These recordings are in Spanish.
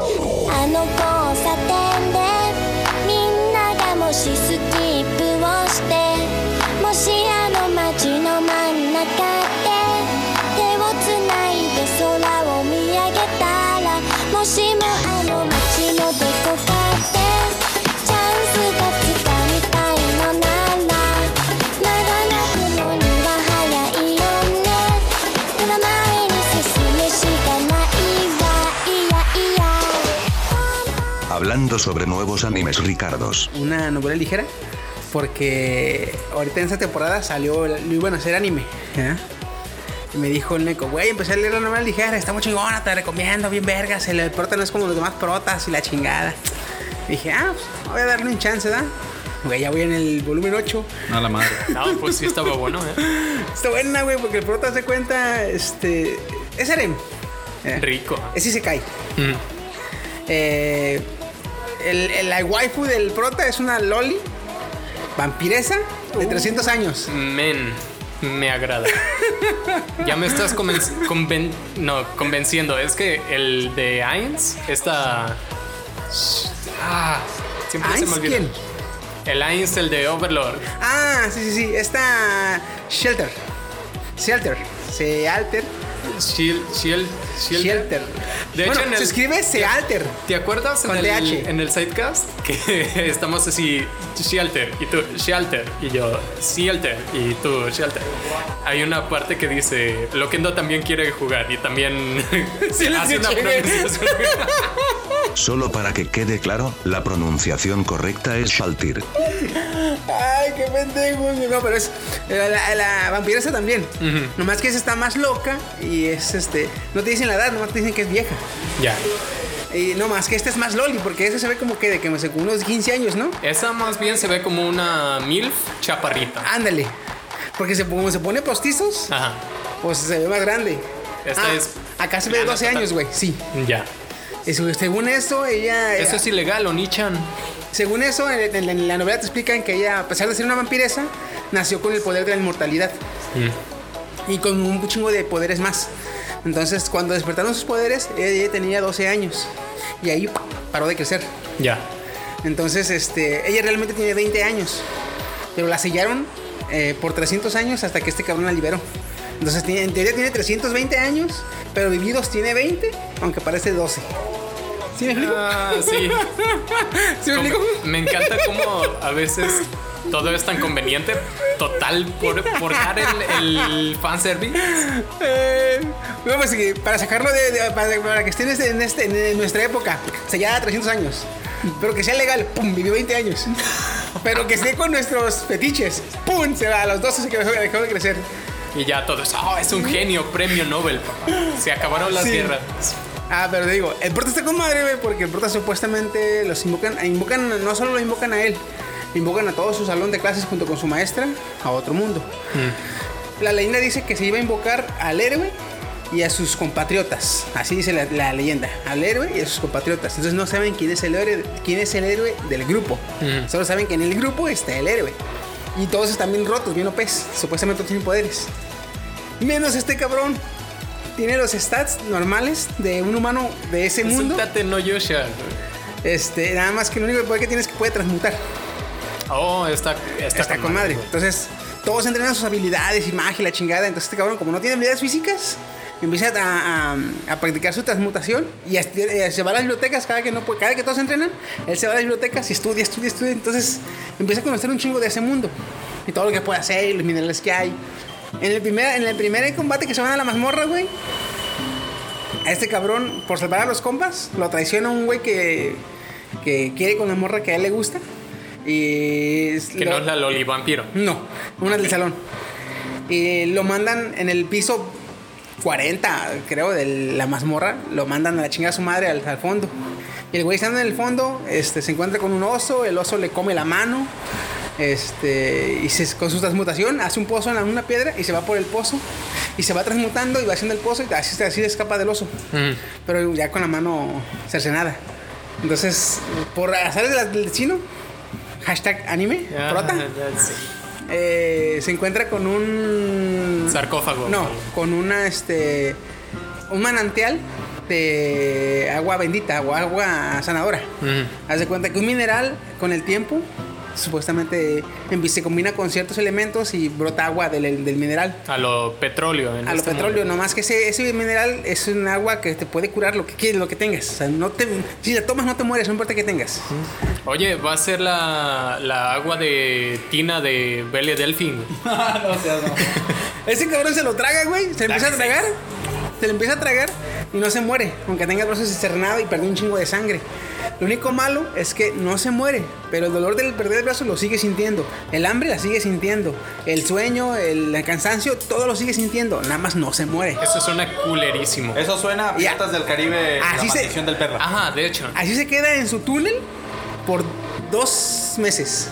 I know Hablando sobre nuevos animes Ricardos. una novela ligera porque ahorita en esta temporada salió, lo iban a hacer anime. ¿ya? Y me dijo el Neko, güey, empecé a leer la novela ligera, está muy chingona, te recomiendo, bien vergas, el prota no es como los demás protas y la chingada. Y dije, ah, pues voy a darle un chance, ¿da? Güey, ya voy en el volumen 8. A la madre. No, pues sí estaba bueno, ¿eh? Está buena, güey, porque el prota se cuenta, este, es harem. ¿ya? Rico. Ese se cae. Mm. Eh, el, el- la waifu del prota es una loli vampiresa de 300 años. Men, me agrada. Ya me estás conven- conven- no, convenciendo. Es que el de Ainz está. Ah, siempre se me ¿Ainz olvida. quién? El Ainz, el de Overlord. Ah, sí, sí, sí. Esta Shelter. Shelter. Se alter. Shield, Shield, Shield. Shelter. De hecho, Bueno, en el- se escribe Se alter. ¿Te acuerdas en Con el, TH. en el sidecast que estamos así, Shelter y tú, Shelter y yo, Shelter y tú, Shelter? Hay una parte que dice, Loquendo también quiere jugar y también se hace una pronunciación. Solo para que quede claro, la pronunciación correcta es Shaltir. Ay, qué pendejo. No, pero es. La, la, la vampiresa también. Nomás que esa está más loca y es este. No te dicen la edad, nomás te dicen que es vieja. ya. Y no más que esta es más loli, porque esa se ve como que de que no sé, unos 15 años, ¿no? Esa más bien se ve como una MILF chaparrita. Ándale. Porque se, como se pone postizos, Ajá. pues se ve más grande. Esta Ah, es Acá se ve de plana 12 total. años, güey. Sí. Ya. Y según esto, ella. Eso es ilegal, Onichan. Según eso, en, en la- en la novela te explican que ella, a pesar de ser una vampiresa, nació con el poder de la inmortalidad. Y con un chingo de poderes más. Entonces, cuando despertaron sus poderes, ella tenía 12 años. Y ahí paró de crecer. Ya. Entonces, este, ella realmente tiene 20 años. Pero la sellaron eh, por 300 años hasta que este cabrón la liberó. Entonces, tiene- en teoría tiene 320 años, pero vividos tiene 20, aunque parece 12. ¿Sí me explico? Ah, sí. ¿Sí me explico? me encanta cómo a veces todo es tan conveniente. Total, por, por dar el, el fanservice. Eh, bueno, pues sí, para sacarlo de, de- para, para que esté en, este- en este- nuestra época, sellada 300 años. Pero que sea legal, pum, vivió 20 años. Pero que esté con nuestros fetiches, pum, se va a los 12 se dejó de crecer. Y ya todo es, oh, es un genio, premio Nobel, papá. Se acabaron las Sí. guerras. Ah, pero digo, el prota está con madre, güey, porque el prota supuestamente los invocan, invocan, no solo lo invocan a él, invocan a todo su salón de clases junto con su maestra a otro mundo. La leyenda dice que se iba a invocar al héroe y a sus compatriotas. Así dice la, la leyenda. Al héroe y a sus compatriotas. Entonces no saben quién es el héroe, quién es el héroe del grupo. Solo saben que en el grupo está el héroe. Y todos están bien rotos, bien OPs. Supuestamente tienen poderes. Menos este cabrón. Tiene los stats normales de un humano de ese mundo. Resultate no Yosha. Este, nada más que el único poder que tiene es que puede transmutar. Oh, está, está, Está con madre. Entonces, todos entrenan sus habilidades y magia y la chingada. Entonces, este cabrón, como no tiene habilidades físicas, empieza a, a- a practicar su transmutación y a eh, se va a las bibliotecas cada que no puede, cada que todos entrenan, él se va a las bibliotecas y estudia, estudia, estudia. Entonces, empieza a conocer un chingo de ese mundo y todo lo que puede hacer y los minerales que hay. En el primer, en el primer combate que se van a la mazmorra, güey, a este cabrón, por salvar a los compas, lo traiciona un güey que, que quiere con la morra que a él le gusta. Que lo- no es la Loli Vampiro. no, una del salón. Y lo mandan en el piso 40, creo, de la mazmorra. Lo mandan a la chingada a su madre al, al fondo. Y el güey estando en el fondo, este, se encuentra con un oso. El oso le come la mano. Este, y se- con su transmutación hace un pozo en la- una piedra y se va por el pozo. Y se va transmutando y va haciendo el pozo y así, así escapa del oso. Pero ya con la mano cercenada. Entonces, por azares del del destino, hashtag anime, Ah, prota, eh, se encuentra con un Sarcófago. no con una este un manantial de agua bendita o agua sanadora. Haz de cuenta que un mineral con el tiempo supuestamente se combina con ciertos elementos y brota agua del, del mineral. A lo petróleo. en A lo este petróleo, mundo. nomás que ese, ese mineral es un agua que te puede curar lo que quieres, lo que tengas. O sea, no te, si la tomas no te mueres, no importa que tengas. Oye, va a ser la, la agua de tina de Belle Delfín. no seas, no. Ese cabrón se lo traga, güey. Se lo empieza a tragar. Se lo empieza a tragar y no se muere. Aunque tenga el brazo cernado y perdió un chingo de sangre. Lo único malo es que no se muere. Pero el dolor del perder el brazo lo sigue sintiendo. El hambre la sigue sintiendo. El sueño, el, el cansancio, todo lo sigue sintiendo. Nada más no se muere. Eso suena culerísimo. Eso suena a. Piratas del Caribe, Así la se- maldición del perro. Ajá, de hecho. Así se queda en su túnel por dos meses.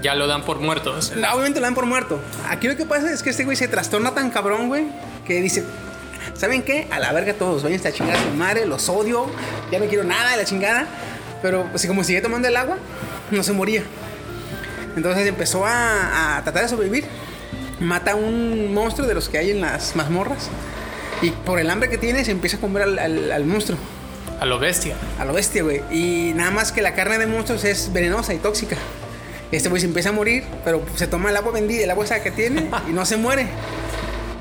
Ya lo dan por muertos. No, obviamente lo dan por muerto. Aquí lo que pasa es que este güey se trastorna tan cabrón, güey, que dice, ¿saben qué? A la verga todos, vayan a chingar a su madre, los odio, ya no quiero nada de la chingada. Pero así como sigue tomando el agua, no se moría. Entonces empezó a, a tratar de sobrevivir. Mata a un monstruo de los que hay en las mazmorras. Y por el hambre que tiene, se empieza a comer al, al- al monstruo. A lo bestia. A lo bestia, güey. Y nada más que la carne de monstruos es venenosa y tóxica. Este güey se empieza a morir, pero se toma el agua bendita, el agua esa que tiene y no se muere.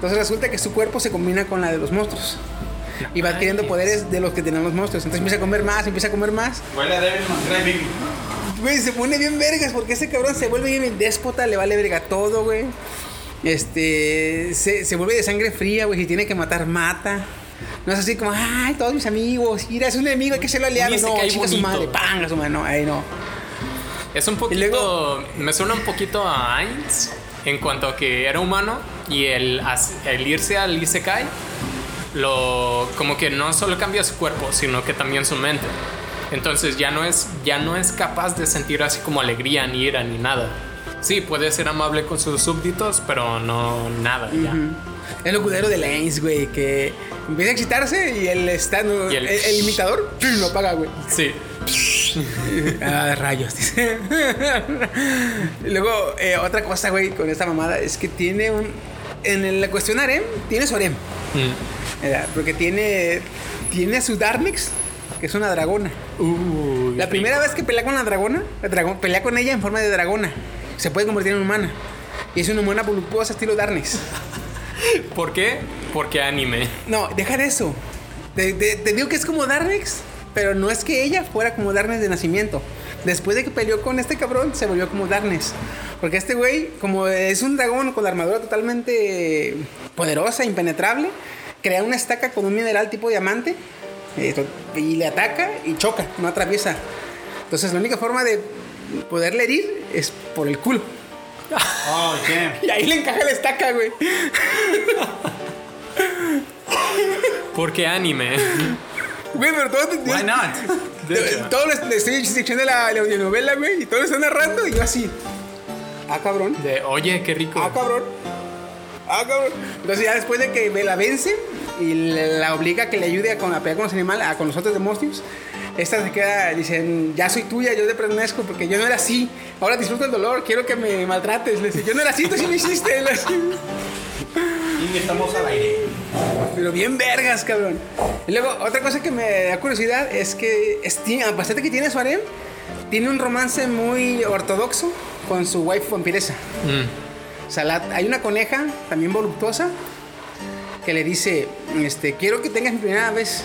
Entonces resulta que su cuerpo se combina con la de los monstruos. Y va adquiriendo poderes de los que tienen los monstruos. Entonces empieza a comer más, empieza a comer más. Huele a Devil. Güey, se pone bien vergas porque ese cabrón se vuelve bien déspota, le vale verga todo, güey. Este, se, se vuelve de sangre fría, güey. Si tiene que matar, mata. No es así como, ay, todos mis amigos, mira, es un enemigo, hay que hacerlo aliado. No, cae chinga su bonito. madre, panga su madre, no, ahí no. Es un poquito. luego- Me suena un poquito a Ainz en cuanto a que era humano y el, el irse al Isekai, lo, como que no solo cambia su cuerpo, sino que también su mente. Entonces ya no es, ya no es capaz de sentir así como alegría, ni ira, ni nada. Sí, puede ser amable con sus súbditos, pero no nada ya. Es lo culero de Lance, güey, que empieza a excitarse y el stand, Y el, el- el imitador, lo apaga, güey. Sí. Ah, rayos, dice. luego, eh, otra cosa, güey, con esta mamada es que tiene un. En el- la cuestión harem, tiene su harem. Mm. Porque tiene. Tiene su Darnix, que es una dragona. Uy, La primera vez que pelea con la dragona, la dragón, pelea con ella en forma de dragona. Se puede convertir en humana. Y es una humana voluptuosa estilo Darnix. ¿Por qué? Porque anime. No, deja de eso. Te, te- te digo que es como Darnex, pero no es que ella fuera como Darnex de nacimiento. Después de que peleó con este cabrón, se volvió como Darnex. Porque este güey, como es un dragón con la armadura totalmente poderosa, impenetrable, crea una estaca con un mineral tipo diamante eh, y le ataca y choca, no atraviesa. Entonces la única forma de poderle herir es por el culo. Oh, damn. Y ahí le encaja la estaca, güey. Porque anime. Güey, pero todo... Why not? Todo le, estoy echando la, la audionovela, güey, y todo lo está narrando y yo así. Ah, cabrón. De, oye, qué rico. Ah, cabrón. Ah, cabrón. Entonces ya después de que me la vence y le- la obliga a que le ayude a, con, a pelear con los animales, a, con los otros demonios, esta se queda, dicen, ya soy tuya, yo te pertenezco porque yo no era así. Ahora disfruto el dolor, quiero que me maltrates. Le dice, yo no era así, tú sí lo hiciste. Y estamos al aire. Pero bien vergas, cabrón. Y luego, otra cosa que me da curiosidad es que, es, tiene- a pesar de que tiene su harem, tiene un romance muy ortodoxo con su wife vampiresa. Mm. O sea, la- hay una coneja también voluptuosa que le dice, este, quiero que tengas mi primera vez.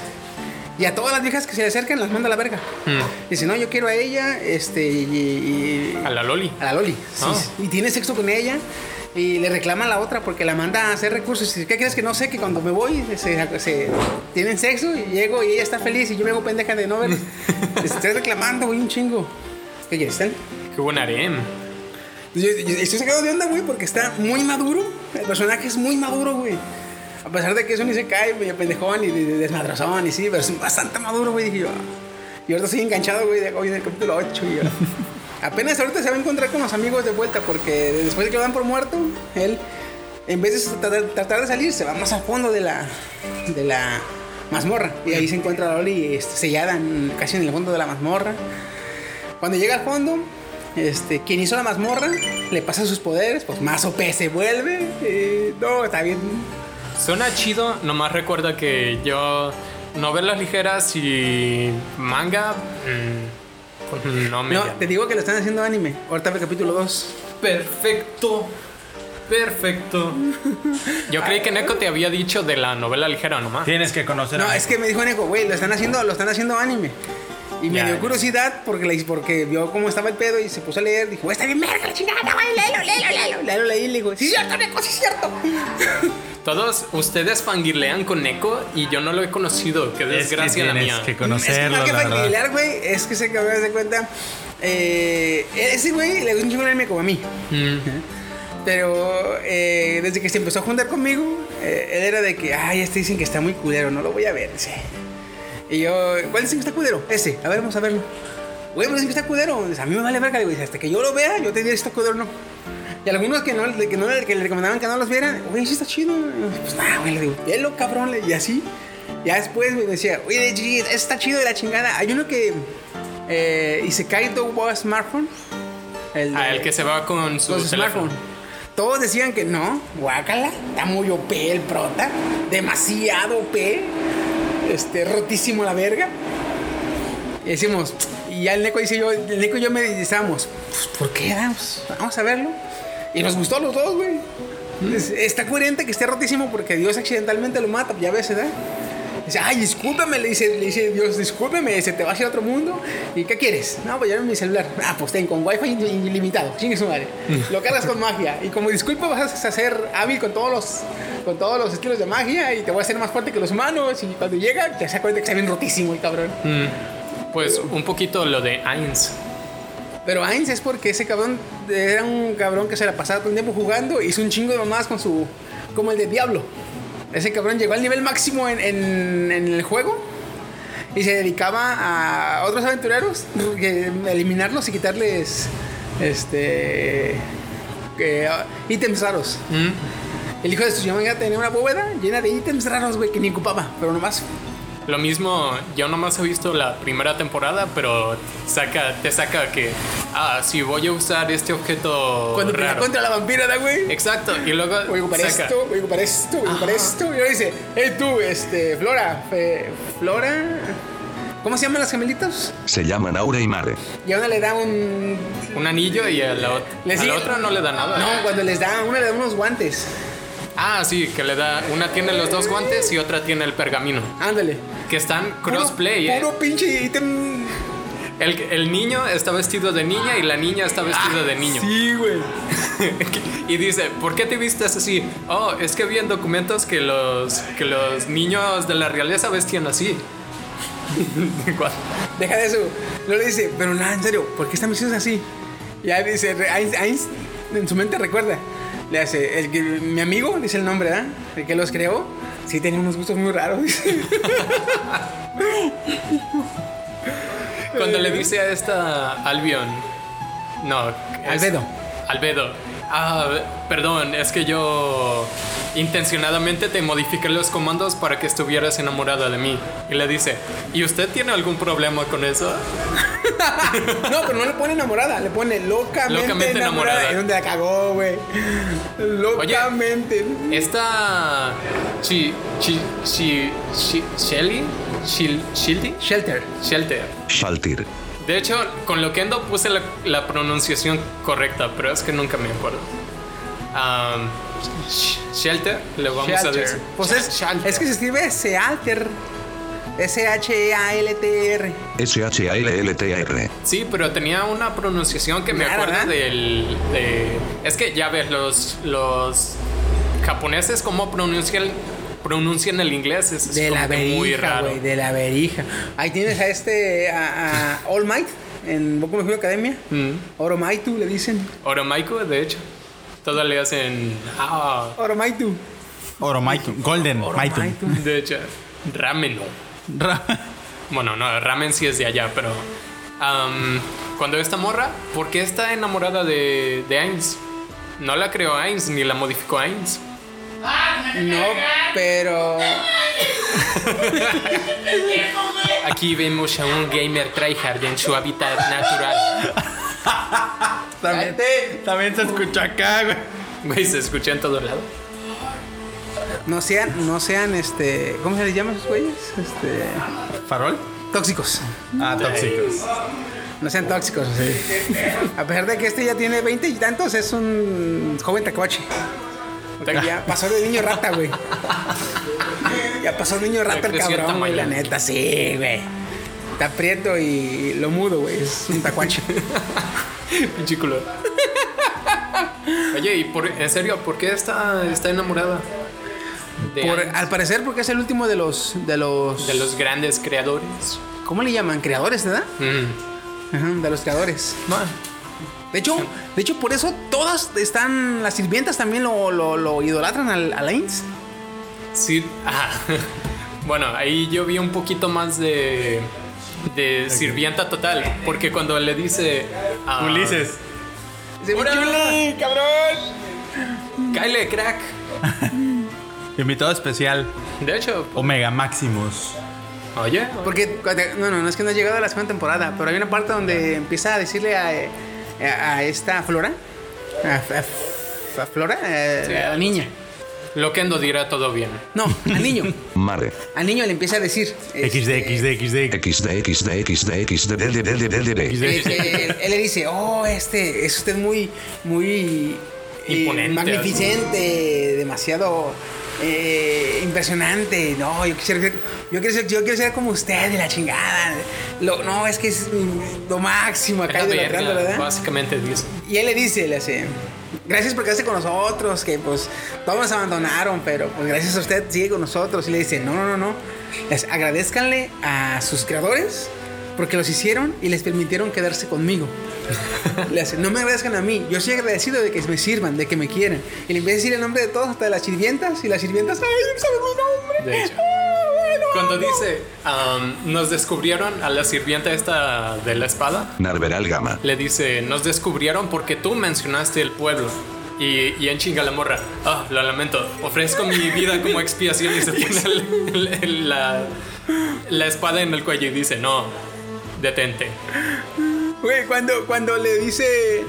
Y a todas las viejas que se le acercan las manda a la verga. Mm. Dice, no, yo quiero a ella, este, y, y- A la Loli. a la Loli. sí, Ah. sí. Y tiene sexo con ella. Y le reclama a la otra porque la manda a hacer recursos. Y dice, ¿qué crees que no sé? Que cuando me voy se, se- tienen sexo y llego y ella está feliz y yo me hago pendeja de no ver. Estoy reclamando, güey, un chingo. ¿Qué quieres, Stan? Qué buen harem. Yo, yo estoy sacado de onda, güey, porque está muy maduro. El personaje es muy maduro, güey. A pesar de que eso ni se cae, medio pendejón y de- de- desmadrozón y sí, pero es bastante maduro, güey. Dije yo. Y ahorita estoy enganchado, güey, de hoy en el capítulo 8. Y yo, apenas ahorita se va a encontrar con los amigos de vuelta, porque después de que lo dan por muerto, él, en vez de tratar, de salir, se va más a fondo de la, de la mazmorra. Y ahí se encuentra a Loli este, sellada en- casi en el fondo de la mazmorra. Cuando llega al fondo, este, quien hizo la mazmorra le pasa sus poderes, pues más OP se vuelve. eh, no, está bien. Suena chido, nomás recuerda que yo novelas ligeras y manga, mm, no me No, te digo que lo están haciendo anime. Ahorita ve capítulo 2. Perfecto. Perfecto. Yo creí que Neko te había dicho de la novela ligera nomás. Tienes que conocer No, a es que me dijo Neko, güey, lo están haciendo, lo están haciendo anime. Y me Ya, dio curiosidad porque, le, porque vio cómo estaba el pedo y se puso a leer. Dijo, está bien la chingada, güey, léelo, léelo, léelo. Léelo, leí y le digo, sí, cierto, Neko, sí, cierto. Todos ustedes fangirlean con Neko y yo no lo he conocido. Qué Es que desgracia la mía. que es que conocerlo, más que la verdad. güey, es que se cabrón de cuenta. Eh, ese güey le gusta un chingo anime como a mí. Mm. Pero eh, desde que se empezó a juntar conmigo, eh, él era de que, ay, este dicen que está muy culero, no lo voy a ver. Dice. Y yo, ¿cuál dicen que está culero? Ese, a ver, vamos a verlo. Güey, pero dicen que está culero. A mí me vale verga. Le digo, dice, hasta que yo lo vea, yo te diré si está culero o no. Y algunos que, no, que, no, que le recomendaban que no los vieran, güey, sí está chido. Y Pues nada, güey, le digo, velo, cabrón. Y así. Ya después me decía, oye, está chido de la chingada. Hay uno que. Eh, Isekai Do Was Smartphone. El, A de- Ah, el que se va con su con su teléfono. smartphone. Todos decían que no, guácala, está muy OP el prota, demasiado OP, este, rotísimo la verga. Y decimos, y ya el Neko dice yo, el Neko y yo me decíamos, pues, ¿por qué? Vamos, vamos a verlo. Y nos gustó a los dos, güey. Es- Está coherente que esté rotísimo porque Dios accidentalmente lo mata, ya ves, ¿verdad? Dice, ay, discúlpame, le dice, le dice Dios, discúlpame, dice, te vas a ir a otro mundo. ¿Y qué quieres? No, pues ya mi celular. Ah, pues ten, con wifi il- ilimitado, chingue su madre. Lo cargas con magia. Y como disculpa vas a ser hábil con todos los con todos los estilos de magia y te voy a hacer más fuerte que los humanos. Y cuando llega, ya se acuerda que está bien rotísimo el cabrón. Pues un poquito lo de Ainz. Pero Ainz es porque ese cabrón era un cabrón que se la pasaba todo el tiempo jugando y hizo un chingo de mamadas con su. como el de Diablo. Ese cabrón llegó al nivel máximo en, en- en el juego y se dedicaba a otros aventureros que eliminarlos y quitarles. este. ah, ítems raros. El hijo de su amiga tenía una bóveda llena de ítems raros, güey, que ni ocupaba, pero nomás Lo mismo, yo nomás he visto la primera temporada, pero saca, te saca que, ah, sí, voy a usar este objeto cuando pelea raro. contra la vampira, ¿da, güey? Exacto, y luego Voy a ocupar saca, esto, voy a ocupar esto, voy a ocupar esto. Y luego dice, hey tú, este, Flora, fe- Flora. ¿Cómo se llaman las gemelitos? Se llaman Aura y Mare. Y a una le da un. un anillo y a la, ot- a la otra no le da nada. No, cuando les da, a una le da unos guantes. Ah, sí, que le da, una tiene los dos guantes y otra tiene el pergamino, Ándale. que están Puro- crossplay. ¿eh? Puro pinche ítem. El, el niño está vestido de niña y la niña está vestida de niño. Sí, güey. y dice, ¿por qué te vistes así? Oh, es que vi en documentos que los, que los niños de la realeza vestían así. Deja de eso. Luego le dice, pero nada, en serio, ¿por qué están vestidos así? Y ahí dice, Ainz en su mente recuerda. Le hace, el que, mi amigo, dice el nombre, ¿verdad? El que los creó, sí tenía unos gustos muy raros. Cuando le dice a esta Albion, no, es- Albedo. Albedo, ah, perdón, es que yo intencionadamente te modifiqué los comandos para que estuvieras enamorada de mí. Y le dice, ¿y usted tiene algún problema con eso? No, pero no le pone enamorada, le pone locamente, Locamente enamorada. enamorada. Es donde la cagó, güey. Locamente. Esta Chi, Chi, Chi, Chi- Shelly, Shil- Shildy, Shelter. Shelter. Shaltir. De hecho, con lo que ando puse la, la pronunciación correcta, pero es que nunca me acuerdo. Um, sh- shelter, le vamos a Shelter. decir. Pues es, es que se escribe Sealter. S-H-E-A-L-T-R. S-H-A-L-L-T-R. Sí, pero tenía una pronunciación que me Rara, acuerdo ¿verdad? del. de- es que ya ves, los, los japoneses, cómo pronuncian, pronuncian el inglés, es, es De como la muy raro. güey. De la verija. Ahí tienes a este, a, a All Might en Boku no Hero Academia. Mm. Oromaitu le dicen. Oromaico, de hecho. Todo le hacen. Ah, Oromaitu. Oro Maitun. Golden. Oromaitu. de hecho, ramen. Ra- Bueno, no, ramen sí es de allá, pero. am, cuando esta morra, ¿por qué está enamorada de, de Ainz? No la creó Ainz, ni la modificó Ainz. No, pero. Aquí vemos a un gamer tryhard en su hábitat natural. También, también se escucha acá, güey. Güey, se escucha en todo lado. no sean, no sean, este, ¿cómo se les llama a esos güeyes? Este, ¿Farol? tóxicos. Ah, tóxicos. No sean tóxicos, sí. A pesar de que este ya tiene 20 y tantos, es un joven tacoche. Ya pasó de niño rata, güey. Ya pasó de niño rata el cabrón, güey, la neta, sí, güey. Está prieto y lo mudo, güey. Es un tacuache. Pinche culo. Oye, y por, en serio, ¿por qué está, está enamorada? Por- al parecer, porque es el último de los. de los. de los grandes creadores. ¿Cómo le llaman? Creadores, ¿verdad? Mm. Ajá, de los creadores. Bueno, De hecho, de hecho, por eso todas están. Las sirvientas también lo, lo, lo idolatran al, a Ainz. sí. ah, bueno, ahí yo vi un poquito más de. de sirvienta total. Porque cuando le dice. a Ulises. "Chuli, cabrón! Kyle, crack. Invitado especial. De hecho, Omega Maximus. oye. Porque, no, no, no es que no ha llegado a la segunda temporada, pero hay una parte donde empieza a decirle a, a- a esta Flora, a, a- a Flora, Sí, a la niña. Loquendo dirá todo bien. No, al niño. Mare. Al niño le empieza a decir. XD, este, XD, XD. XD, XD, XD, XD, él le dice, oh, este, es usted muy, muy eh, Imponente, magnificente, demasiado eh, impresionante. No, yo quisiera ser, yo quiero ser, yo quiero ser como usted de la chingada. Lo- no, es que es lo máximo acá La idolatrando, verga, ¿verdad? básicamente dice. Y él le dice, le hace, gracias por quedarse con nosotros, que pues todos nos abandonaron, pero pues gracias a usted sigue con nosotros. Y le dice, no, no, no, no, les agradezcanle a sus creadores porque los hicieron y les permitieron quedarse conmigo. le hace, no me agradezcan a mí, yo soy agradecido de que me sirvan, de que me quieran. Y le empieza a decir el nombre de todos, hasta de las sirvientas, y las sirvientas, ay, saben mi nombre. De hecho. Ah, bueno, Cuando amo". dice, um, nos descubrieron a la sirvienta esta de la espada, Narveral Gama. le dice, nos descubrieron porque tú mencionaste el pueblo. Y, y en chinga la morra, ah, lo lamento, ofrezco mi vida como expiación y se pone el- el- el- la, la espada en el cuello y dice, no, detente. Güey, cuando, cuando le dice,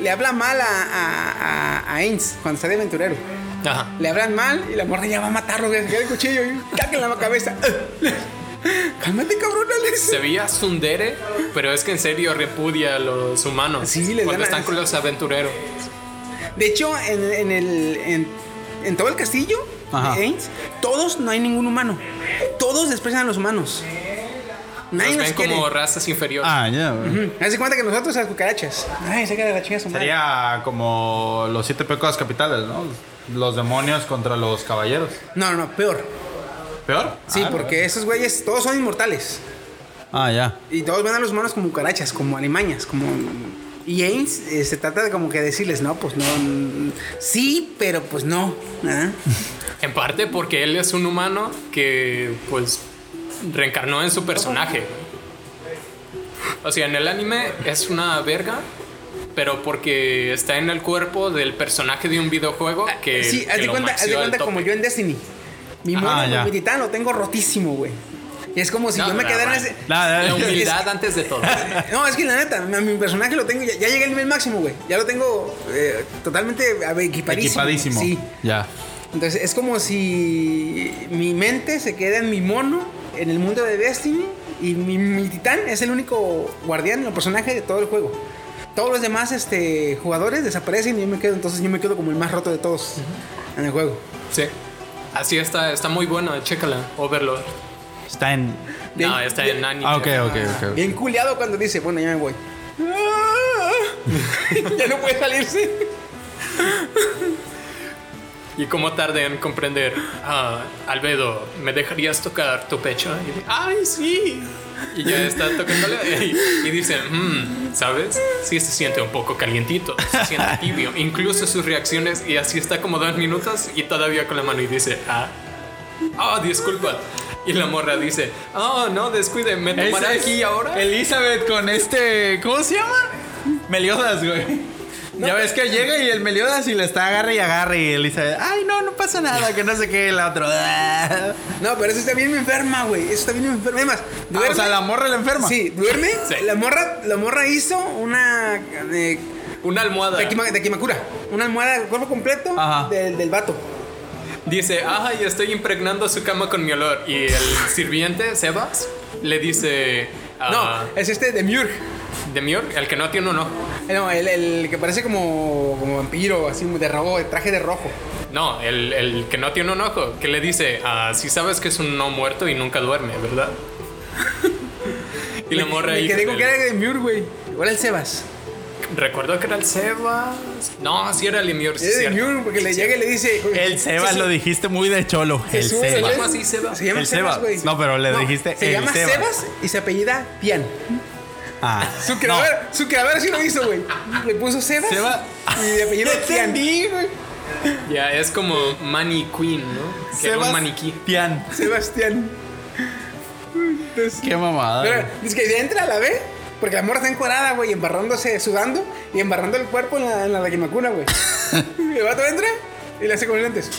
le habla mal a, a, a, a Ainz, cuando está de aventurero. Ajá. Le hablan mal y la morra ya va a matarlo, güey. El cuchillo y caca en la cabeza. Cálmate, cabrón, Alex. Se veía tsundere, pero es que en serio repudia a los humanos Sí, les cuando a- están con los aventureros. De hecho, en, en el, en, en todo el castillo Ajá. de Ainz, todos no hay ningún humano. Todos desprecian a los humanos. Nadie nos ven quiere. como razas inferiores. Ah, ya. güey. Ujú. Haz de cuenta que nosotros las cucarachas. Ay, saca de la chinga su madre. Sería como los siete pecados capitales, ¿no? Los demonios contra los caballeros. No, no, no, peor. ¿Peor? Sí, Ah, porque esos güeyes todos son inmortales. Ah, ya. Y todos ven a los humanos como cucarachas, como alimañas, como... Y Ainz eh, se trata de como que decirles, no, pues no... Sí, pero pues no. ¿ah? En parte porque él es un humano que, pues, reencarnó en su personaje. O sea, en el anime es una verga, pero porque está en el cuerpo del personaje de un videojuego que. sí, haz de lo cuenta, haz de cuenta como yo en Destiny. Mi mono, Ah, ya. mi titán lo tengo rotísimo, güey. Y es como si No, yo me no, quedara en ese... La es- humildad antes de todo. No, es que la neta, a mi personaje lo tengo, ya, ya llegué al nivel máximo, güey. Ya lo tengo eh, totalmente a ver, equipadísimo. equipadísimo. Sí. Ya. Entonces es como si mi mente se queda en mi mono, en el mundo de Destiny, y mi, mi titán es el único guardián, el personaje de todo el juego. Todos los demás este, jugadores desaparecen y yo me quedo, entonces yo me quedo como el más roto de todos en el juego. Sí. Así está, está muy bueno, chécala, Overlord. Está en. Bien. No, está en. Ah, ok, ok, ok. Bien culiado cuando dice, bueno, ya me voy. ya no puede salirse. Y cómo tarde en comprender, ah, Albedo, ¿me dejarías tocar tu pecho? Y dice, ¡ay, sí! Y ya está tocándole y, y dice, "Mm, ¿sabes? Sí se siente un poco calientito, se siente tibio. Incluso sus reacciones, y así está como dos minutos y todavía con la mano y dice, ah, oh, disculpa. Y la morra dice, oh, no, descuide, ¿me tomará aquí ahora? Elizabeth con este. ¿Cómo se llama? Meliodas, güey. Ya ves que llega y el Meliodas y le está agarre y agarre y Elizabeth. Ay, no, no pasa nada, que no sé qué, la otro. Ah, No, pero eso está bien enferma, güey. Eso está bien enferma. Además, duerme. o sea, la morra la enferma. Sí, duerme. Sí. La, morra, la morra hizo una. eh, Una almohada. de, Kima- de Kimakura. Una almohada de cuerpo completo Ajá. del, del vato. Dice, ay, estoy impregnando su cama con mi olor. Y el sirviente, Sebas, le dice... ah, No, es este de Murg. Demiur, el que no tiene un ojo. No, el, el que parece como, como vampiro, así de rojo, de traje de rojo. No, el, el que no tiene un ojo, que le dice, ah, si sabes que es un no muerto y nunca duerme, ¿verdad? y la morra ahí. quedé con que era de Murg, güey. Igual el Sebas. Recuerdo que era el Sebas. No, sí era el Lemur, sí, Es cierto. Porque le llega y le dice. El Sebas lo dijiste muy de cholo. El Jesús, ¿Se Sebas. llama así Sebas? Se llama El Sebas, Sebas. güey. No, pero le dijiste Se el llama Sebas. Sebas y se apellida Tian. Ah. Su creador, su creador sí lo hizo, güey. Le puso Sebas. Sebas. Y de apellido Tian. Güey. Ya, es como Manny Queen, ¿no? Que era un maniquí. Pian. Sebastián. Entonces, Qué mamada. pero, es que entra, la ve. Porque la morra está encuadrada, güey, embarrándose, sudando y embarrando el cuerpo en la, en la laquimacuna, güey. y el vato entra y le hace con los lentes.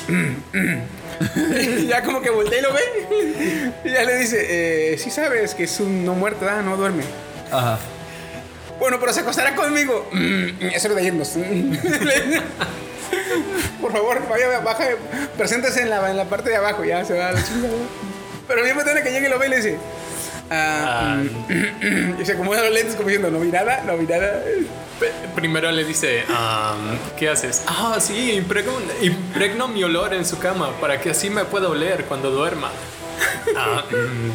y ya como que voltea y lo ve. y ya le dice, eh, sí sabes que es un no muerto, ah, no duerme. Ajá. Bueno, pero se acostará conmigo. Eso es de irnos. Por favor, vaya, baja, preséntese en la, en la parte de abajo, ya se va a la chingada. Pero bien tiene que llegue y lo ve y le dice. ah, y se acomoda los lentes como diciendo, no vi nada, no vi nada. Primero le dice, "Am, ¿qué haces? Ah, sí, impregno, impregno mi olor en su cama para que así me pueda oler cuando duerma. Ah, mm.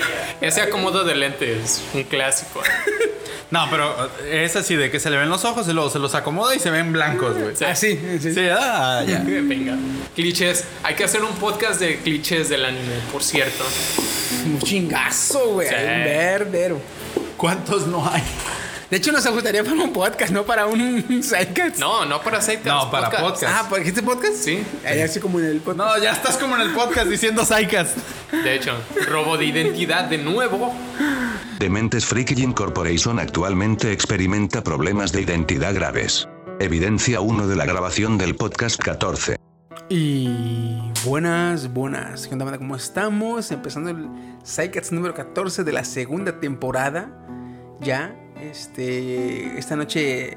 Ese acomodo de lentes, un clásico. No, pero es así de que se le ven los ojos y luego se los acomoda y se ven blancos, güey. Sí. Ah, sí, sí. Sí, ah, ya. Venga. Clichés. Hay que hacer un podcast de clichés del anime, por cierto. Un chingazo, güey. Sí. Un verdadero. ¿Cuántos no hay? De hecho, nos gustaría para un podcast, no para un sidecast. No, no para Sidecast. No, para podcast. Ah, ¿por dijiste podcast? Sí. Ahí así como en el podcast. No, ya estás como en el podcast diciendo Saikas. De hecho, robo de identidad de nuevo. Dementes Freaky Incorporation actualmente experimenta problemas de identidad graves. Evidencia 1 de la grabación del podcast 14. Y buenas, buenas. ¿Qué onda, banda? ¿Cómo estamos? Empezando el Psycats número 14 de la segunda temporada. Ya, este, esta noche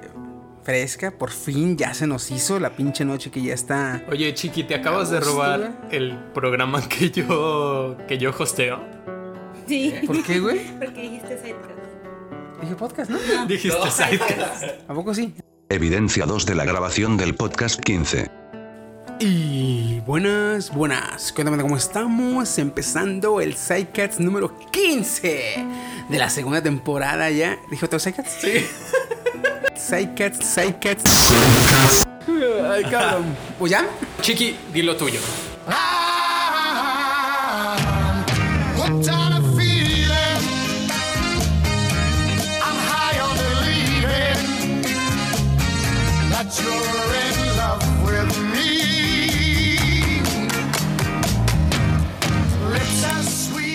fresca, por fin ya se nos hizo la pinche noche que ya está. Oye, Chiqui, te acabas de robar el programa que yo que yo hosteo. Sí. ¿Por qué, güey? Porque dijiste Sidecast. Dije podcast, ¿no? Dijiste Sidecast. ¿A poco sí? Evidencia 2 de la grabación del podcast 15. Y buenas, buenas. ¿Qué onda, banda? ¿Cómo estamos? Empezando el Psycats número 15 de la segunda temporada ya. ¿Dije otro Psycats? Sí. Psycats, Psycats. Ay, cabrón. Pues ya. Chiqui, di lo tuyo. What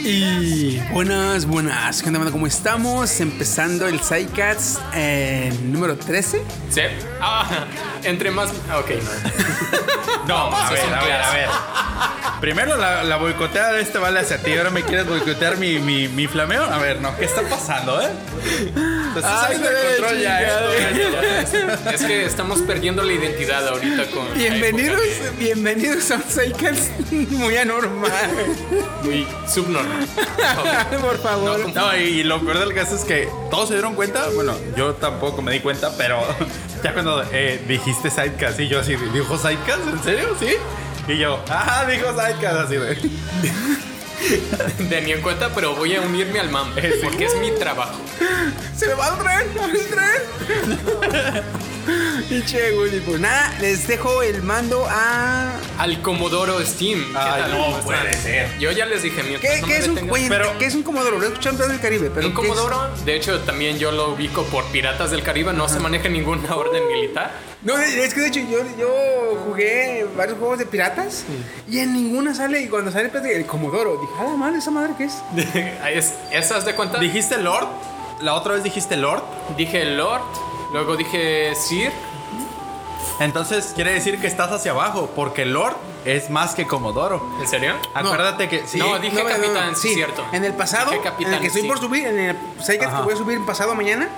Y buenas, buenas. ¿Qué onda? ¿Cómo estamos? Empezando el Psycats eh, número 13. Sí. Ah, entre más. ah, Ok, no. No, a ver, a ver, a ver. Primero la, la boicoteada de este vale hacia ti. Ahora me quieres boicotear mi, mi, mi flameo. A ver, no, ¿qué está pasando, eh? Ay, güey, control ya, eh. Es que estamos perdiendo la identidad ahorita con. Bienvenidos, bienvenidos a un Psycats muy anormal. Muy subnormal. Por favor. Y lo peor del caso es que todos se dieron cuenta. Bueno, yo tampoco me di cuenta, pero ya cuando eh, dijiste Sidecast y yo así, ¿dijo Sidecast? ¿En serio? ¿Sí? Y yo, ah, dijo Sidecast, así de. De ni en cuenta, pero voy a unirme al MAM. Porque es mi trabajo. Se me va el tren, el tren. Y che, güey, pues nada, les dejo el mando a. Al Comodoro Steam. No ¿Cómo puede ser. Yo ya les dije, mientras ¿Qué, no qué es un, oye, Pero- ¿qué es un comodoro? Lo he escuchado en todo el Caribe, pero. un. Comodoro, de hecho, también yo lo ubico por Piratas del Caribe. No se maneja ninguna orden militar. No, es que de hecho yo, yo jugué varios juegos de piratas y en ninguna sale. Y cuando sale pues, el comodoro, dije, ah, la madre, esa madre qué es. es ¿Esas de cuenta? ¿Dijiste Lord? La otra vez dijiste Lord. Dije Lord, luego dije Sir. Entonces quiere decir que estás hacia abajo, porque Lord es más que Comodoro. ¿En serio? Acuérdate que sí. No, dije capitán, sí, cierto. En el pasado, Dije capitán, en el que estoy sí. por subir, en el que voy a subir pasado mañana,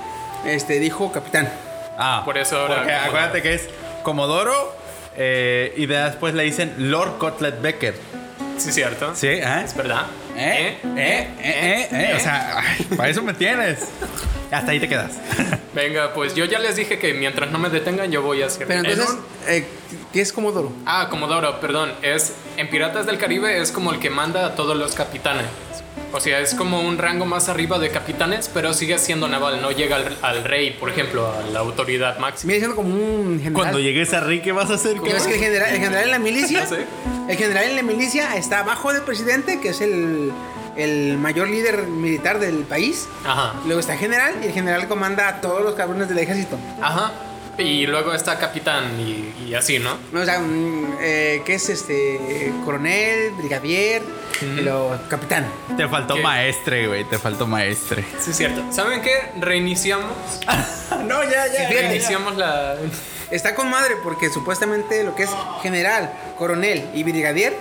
este dijo capitán. Ah, Por eso ahora Porque acuérdate que es Comodoro, Eh, y después le dicen Lord Cutlet Becker. Sí, cierto. Sí, ¿eh? Es verdad. ¿Eh? ¿Eh? ¿Eh? ¿Eh? ¿Eh? O sea, ay, para eso me tienes. Hasta ahí te quedas. Venga, pues yo ya les dije que mientras no me detengan, yo voy a hacer. Pero entonces, eh, ¿qué es Comodoro? Ah, Comodoro, perdón. Es en Piratas del Caribe es como el que manda a todos los capitanes. O sea, es como un rango más arriba de capitanes, pero sigue siendo naval. No llega al, al rey, por ejemplo, a la autoridad máxima. Viene siendo como un general. Cuando llegues a Rick, ¿qué vas a hacer? Ves que el general, el general en la milicia, sé. el general en la milicia está abajo del presidente, que es el, el mayor líder militar del país. Ajá. Luego está el general y el general comanda a todos los cabrones del ejército. Ajá. Y luego está capitán y, y así, ¿no? No, o sea, mm, eh, ¿qué es este? Coronel, brigadier, y luego capitán. Te faltó ¿Qué? maestre, güey. Te faltó maestre. Sí, es cierto. ¿Saben qué? Reiniciamos. no, ya, ya. Reiniciamos la. Está con madre porque supuestamente lo que es general, coronel y brigadier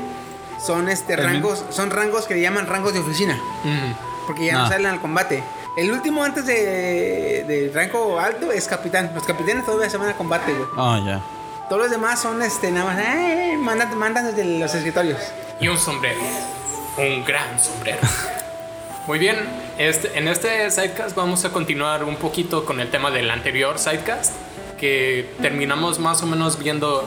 son este rangos, son rangos que le llaman rangos de oficina, Mm. porque ya no Ah. salen al combate. El último antes de, de rango alto es capitán. Los capitanes todavía se van a combate, güey. Oh, ya. Todos los demás son este nada más, eh, mandan, mandan desde los escritorios. Y un sombrero. Un gran sombrero. Muy bien, este, en este sidecast vamos a continuar un poquito con el tema del anterior sidecast, que terminamos más o menos viendo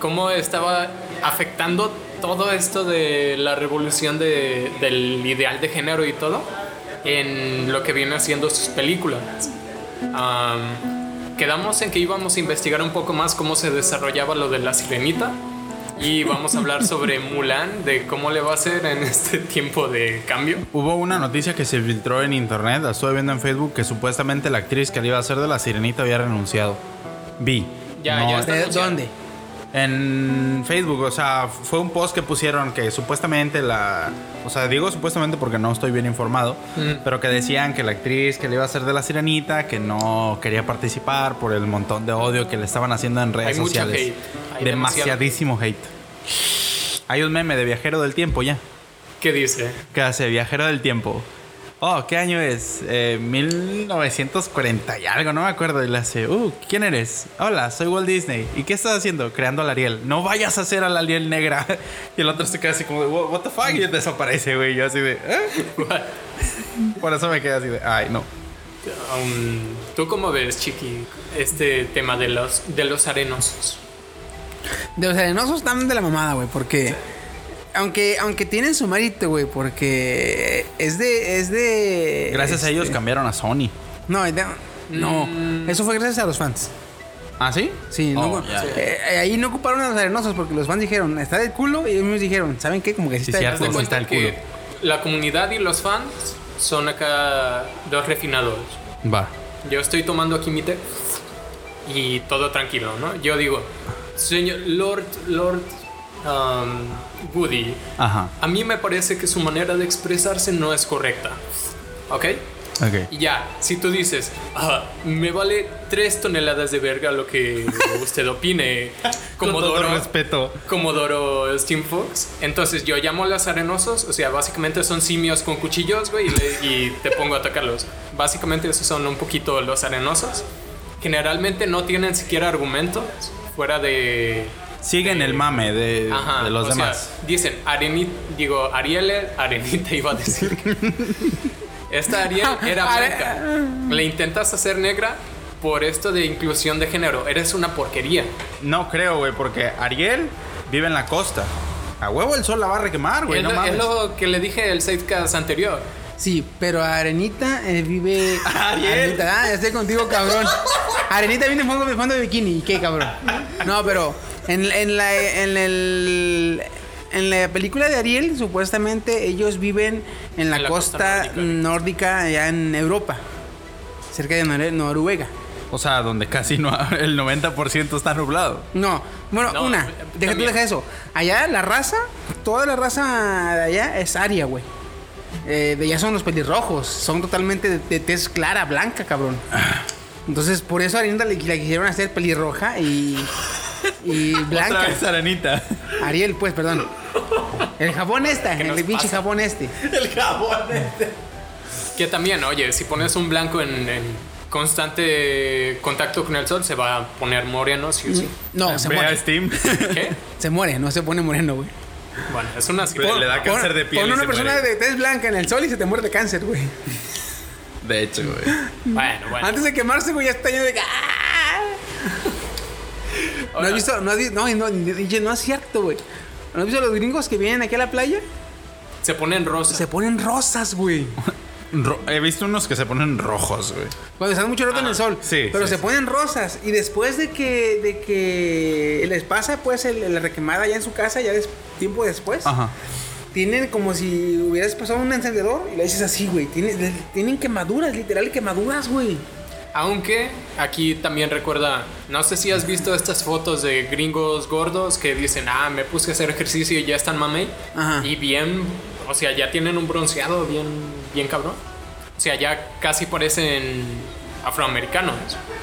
cómo estaba afectando todo esto de la revolución de- del ideal de género y todo en lo que viene haciendo sus películas. Am, quedamos en que íbamos a investigar un poco más cómo se desarrollaba lo de la sirenita y vamos a hablar sobre Mulan, de cómo le va a hacer en este tiempo de cambio. Hubo una noticia que se filtró en internet, la estuve viendo en Facebook, que supuestamente la actriz que le iba a hacer de la sirenita había renunciado. Vi. Ya, No, ya está. ¿De anunciado. dónde? En Facebook, o sea, fue un post que pusieron que supuestamente la. O sea, digo supuestamente porque no estoy bien informado, pero que decían que la actriz que le iba a hacer de la sirenita, que no quería participar por el montón de odio que le estaban haciendo en redes Hay mucho sociales. hate, hay Demasiadísimo hate. Hay un meme de viajero del tiempo ya. ¿Qué dice? que hace Viajero del Tiempo. Oh, ¿qué año es? Eh, 1940 y algo, no me acuerdo. Y le hace, uh, ¿quién eres? Hola, soy Walt Disney. ¿Y qué estás haciendo? Creando a la Ariel. No vayas a hacer a la Ariel negra. Y el otro se queda así como de, what the fuck? Y desaparece, güey. Yo así de, ¿eh? Por eso me quedé así de, ay, no. Um, ¿Tú cómo ves, Chiqui, este tema de los, de los arenosos? De los arenosos están de la mamada, güey, porque aunque aunque tienen su mérito, güey, porque es de es de Gracias a ellos este, cambiaron a Sony. No, de- no, eso fue gracias a los fans. ¿Ah, sí? Sí, no, Oh, eh, ahí no ocuparon a los arenosos porque los fans dijeron, está del culo y ellos mismos dijeron, ¿saben qué? Como que sí, Sí, está del cierto. culo. Está el que la comunidad y los fans son acá dos refinados. Va. Yo estoy tomando aquí mi té y todo tranquilo, ¿no? Yo digo, señor Lord, Lord um, Woody, Ajá. a mí me parece que su manera de expresarse no es correcta. ¿Ok? Ok. Y ya, si tú dices, "Ah, me vale tres toneladas de verga lo que usted opine, Con todo Comodoro, respeto. Comodoro Steam Fox, entonces yo llamo a los arenosos, o sea, básicamente son simios con cuchillos, güey, y te pongo a atacarlos. Básicamente esos son un poquito los arenosos. Generalmente no tienen siquiera argumentos fuera de... Siguen el mame de, Ajá, de los o sea, demás. dicen, Arenit, digo, Ariel, Arenita iba a decir. Esta Ariel era blanca. Le intentas hacer negra por esto de inclusión de género. Eres una porquería. No creo, güey, porque Ariel vive en la costa. A huevo el sol la va a requemar, güey. es, No lo, mames. es lo que le dije el sidecast anterior. Sí, pero Arenita eh, vive Ariel. Arenita, ah, estoy contigo, cabrón. Arenita viene en fondo, en fondo de bikini, ¿y qué, cabrón? No, pero en, en la en el en la película de Ariel, supuestamente ellos viven en la, En la costa costa, nórdica. nórdica, allá en Europa, cerca de Nor- Noruega. O sea, donde casi no el 90% está nublado. No, bueno, No, una, deja tú también. deja eso. Allá la raza, toda la raza de allá es aria, güey. Eh, de allá son los pelirrojos, son totalmente de, de tez clara, blanca, cabrón. Entonces, por eso a Arenita le, la quisieron hacer pelirroja y, y Otra blanca. vez Arenita. Ariel, pues, perdón. El jabón esta, ¿Qué el pinche pasa? jabón este. El jabón este. Que también, oye, si pones un blanco en, en constante contacto con el sol se va a poner moreno, sí o sí. No, se muere. Steam. ¿Qué? Se muere, no se pone moreno, güey. Bueno, es una Le- le da cáncer de piel Pon y una persona muere. de tez blanca en el sol y se te muere de cáncer, güey. De hecho, güey. Bueno, bueno. Antes de quemarse, güey, ya está lleno de. ¡Ah! ¿No has visto? No, has no, no, no es cierto, güey. ¿No has visto los gringos que vienen aquí a la playa? Se ponen rosas. Se ponen rosas, güey. Ro- He visto unos que se ponen rojos, güey. Cuando están mucho rato en el sol. sí, Pero sí, se sí. ponen rosas. Y después de que, de que les pasa, pues, el- la requemada ya en su casa, ya des- tiempo después, Ajá. tienen como si hubieras pasado un encendedor y le dices así, güey. Tienen, tienen quemaduras, literal quemaduras, güey. Aunque aquí también recuerda, no sé si has visto estas fotos de gringos gordos que dicen, ah, me puse a hacer ejercicio y ya están mamey. Ajá. Y bien, o sea, ya tienen un bronceado bien, bien cabrón. O sea, ya casi parecen afroamericanos.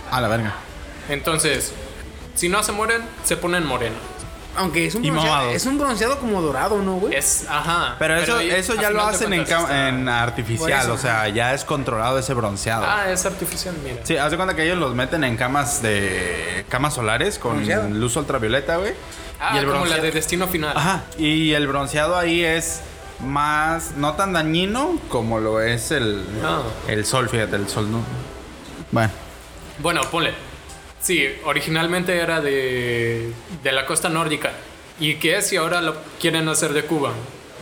A la verga. Entonces, si no se mueren, se ponen morenos. Aunque es un, Y bronceado, es un bronceado como dorado, ¿no, güey? Es, ajá. Pero eso, eso ya lo hacen en, está- en artificial, eso. o sea, ya es controlado ese bronceado. Ah, es artificial, mira. Sí, haz de cuenta que ellos los meten en camas de camas solares con Bronceado. luz ultravioleta, güey. Ah, y el como la de Destino Final. Ajá. Y el bronceado ahí es más no tan dañino como lo es el Ah. el sol, fíjate, el sol no. Bueno, Bueno, ponle. Sí, originalmente era de, de la costa nórdica. ¿Y qué es si ahora lo quieren hacer de Cuba?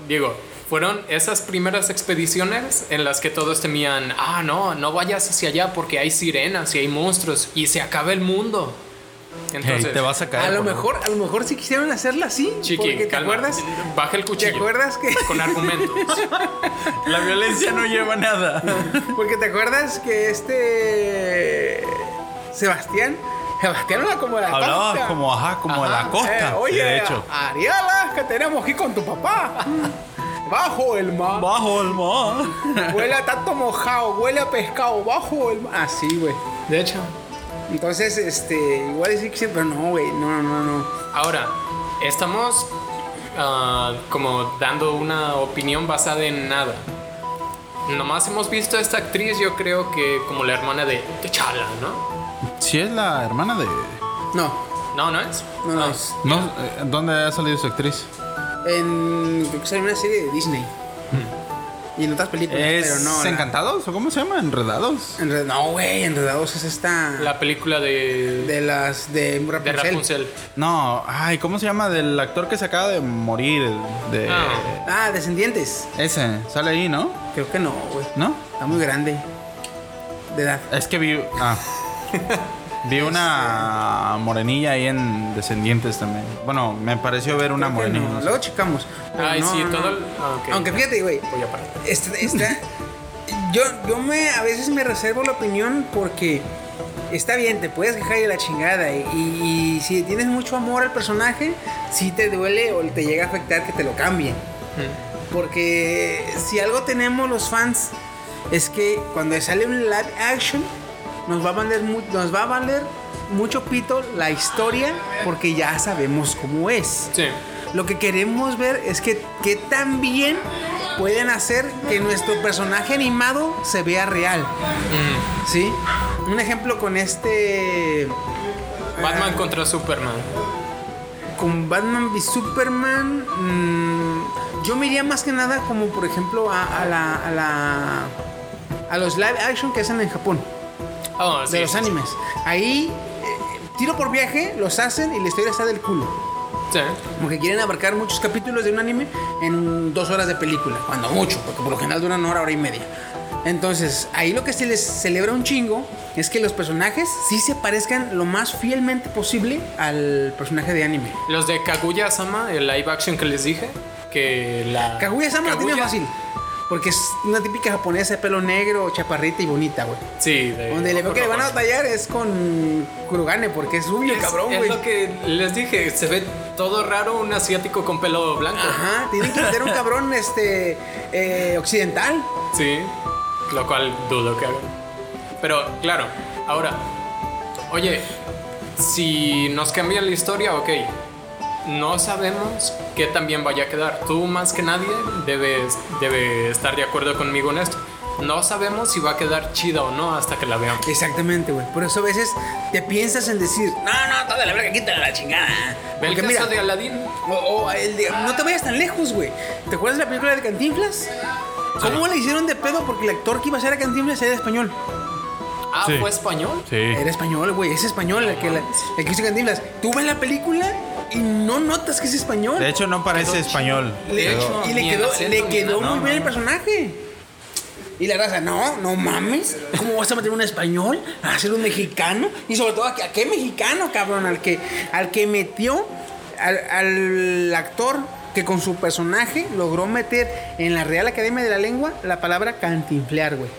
Digo, fueron esas primeras expediciones en las que todos temían, ah, no, no vayas hacia allá porque hay sirenas y hay monstruos y se acaba el mundo. Entonces, hey, te vas a caer. a lo mejor, a lo mejor sí quisieron hacerla así. Chiqui, porque te calma. acuerdas, Baja el ¿te cuchillo. acuerdas que, Con argumentos. La violencia no lleva nada. porque te acuerdas que este Sebastián, Sebastián era como la Hablaba costa. como ajá, como de la costa. Eh, sí, oye, de hecho. Ariela, que tenemos aquí con tu papá. Bajo el mar. Bajo el mar. Huele a tanto mojado, huele a pescado, bajo el mar. Así, güey. De hecho. Entonces, este, igual sí que sí, pero no, güey, no, no, no. Ahora, estamos ah, como dando una opinión basada en nada. Nomás hemos visto a esta actriz, yo creo que como la hermana de T'Challa, ¿no? Sí es la hermana de No, No, no es. no, no Ah. es. no, eh, ¿dónde ha salido su actriz? En, creo que salió una serie de Disney. Y en otras películas, ¿Es pero no. la- Encantados o cómo se llama? Enredados. Enred- no, güey, Enredados es esta. La película de, de las. de de Rapunzel. Rapunzel. No, ay, ¿cómo se llama? Del actor que se acaba de morir. De Ah. Ah, Descendientes. ese, sale ahí, ¿no? Creo que no, güey. ¿No? Está muy grande. De edad. Es que vi. Ah. vi una morenilla ahí en Descendientes también. Bueno, me pareció ver una morenilla. no. no sé. Luego checamos. Pero Ay, no, sí, no, todo no. el- ah, ok. Aunque fíjate, güey. Voy a parar. Esta- yo, yo me a veces me reservo la opinión porque está bien, te puedes quejar de la chingada y, y- y si tienes mucho amor al personaje, sí te duele o te llega a afectar que te lo cambien. Porque si algo tenemos los fans es que cuando sale un live action nos va a valer, nos va a valer mucho pito la historia porque ya sabemos cómo es. Sí. Lo que queremos ver es que, que tan bien pueden hacer que nuestro personaje animado se vea real. ¿Sí? Un ejemplo con este. Batman contra Superman. Con Batman y Superman. mm, yo me iría más que nada como por ejemplo a, a la, a la. a los live action que hacen en Japón. Oh, De sí, los sí, animes. Ahí. eh, tiro por viaje, los hacen y la historia está del culo. sí. Como que quieren abarcar muchos capítulos de un anime en dos horas de película. Cuando mucho, porque por lo general duran una hora, hora y media. Entonces, ahí lo que se les celebra un chingo es que los personajes sí se parezcan lo más fielmente posible al personaje de anime. Los de Kaguya-sama, el live action que les dije, que la... Kaguya-sama la tiene Kaguya- fácil. Porque es una típica japonesa de pelo negro, chaparrita y bonita, güey. Sí, de... Donde le veo que le van a batallar es con Kurugane, porque es rubio, Es, cabrón, es güey. lo que les dije, se ve todo raro un asiático con pelo blanco. Ajá, tienen que meter un cabrón este eh, occidental. Sí, lo cual dudo que hagan. Pero claro, ahora, oye, si nos cambian la historia, ok, no sabemos qué tan bien vaya a quedar. Tú más que nadie debes, debe estar de acuerdo conmigo en esto. no sabemos si va a quedar chida o no hasta que la veamos. Exactamente, güey. Por eso a veces te piensas en decir, no, no, toda la verga, quítale la chingada. Ve el caso mira, de Aladdin. o, o el de- no te vayas tan lejos, güey. ¿Te acuerdas de la película de Cantinflas? ¿Cómo le hicieron de pedo? Porque el actor que iba a ser a Cantinflas era español. Ah, Sí. fue español. Sí. Era español, güey. Es español el que, la- el que hizo Cantinflas. Tú ves la película y no notas que es español. De hecho, no parece Quedó español. Le- De hecho, y le quedó, acento le quedó muy bien el personaje. Y la raza, no, no mames. ¿Cómo vas a meter un español a hacer un mexicano? Y sobre todo, ¿a qué, a qué mexicano, cabrón? Al que, al que metió al, al actor que con su personaje logró meter en la Real Academia de la Lengua la palabra cantinflear, güey.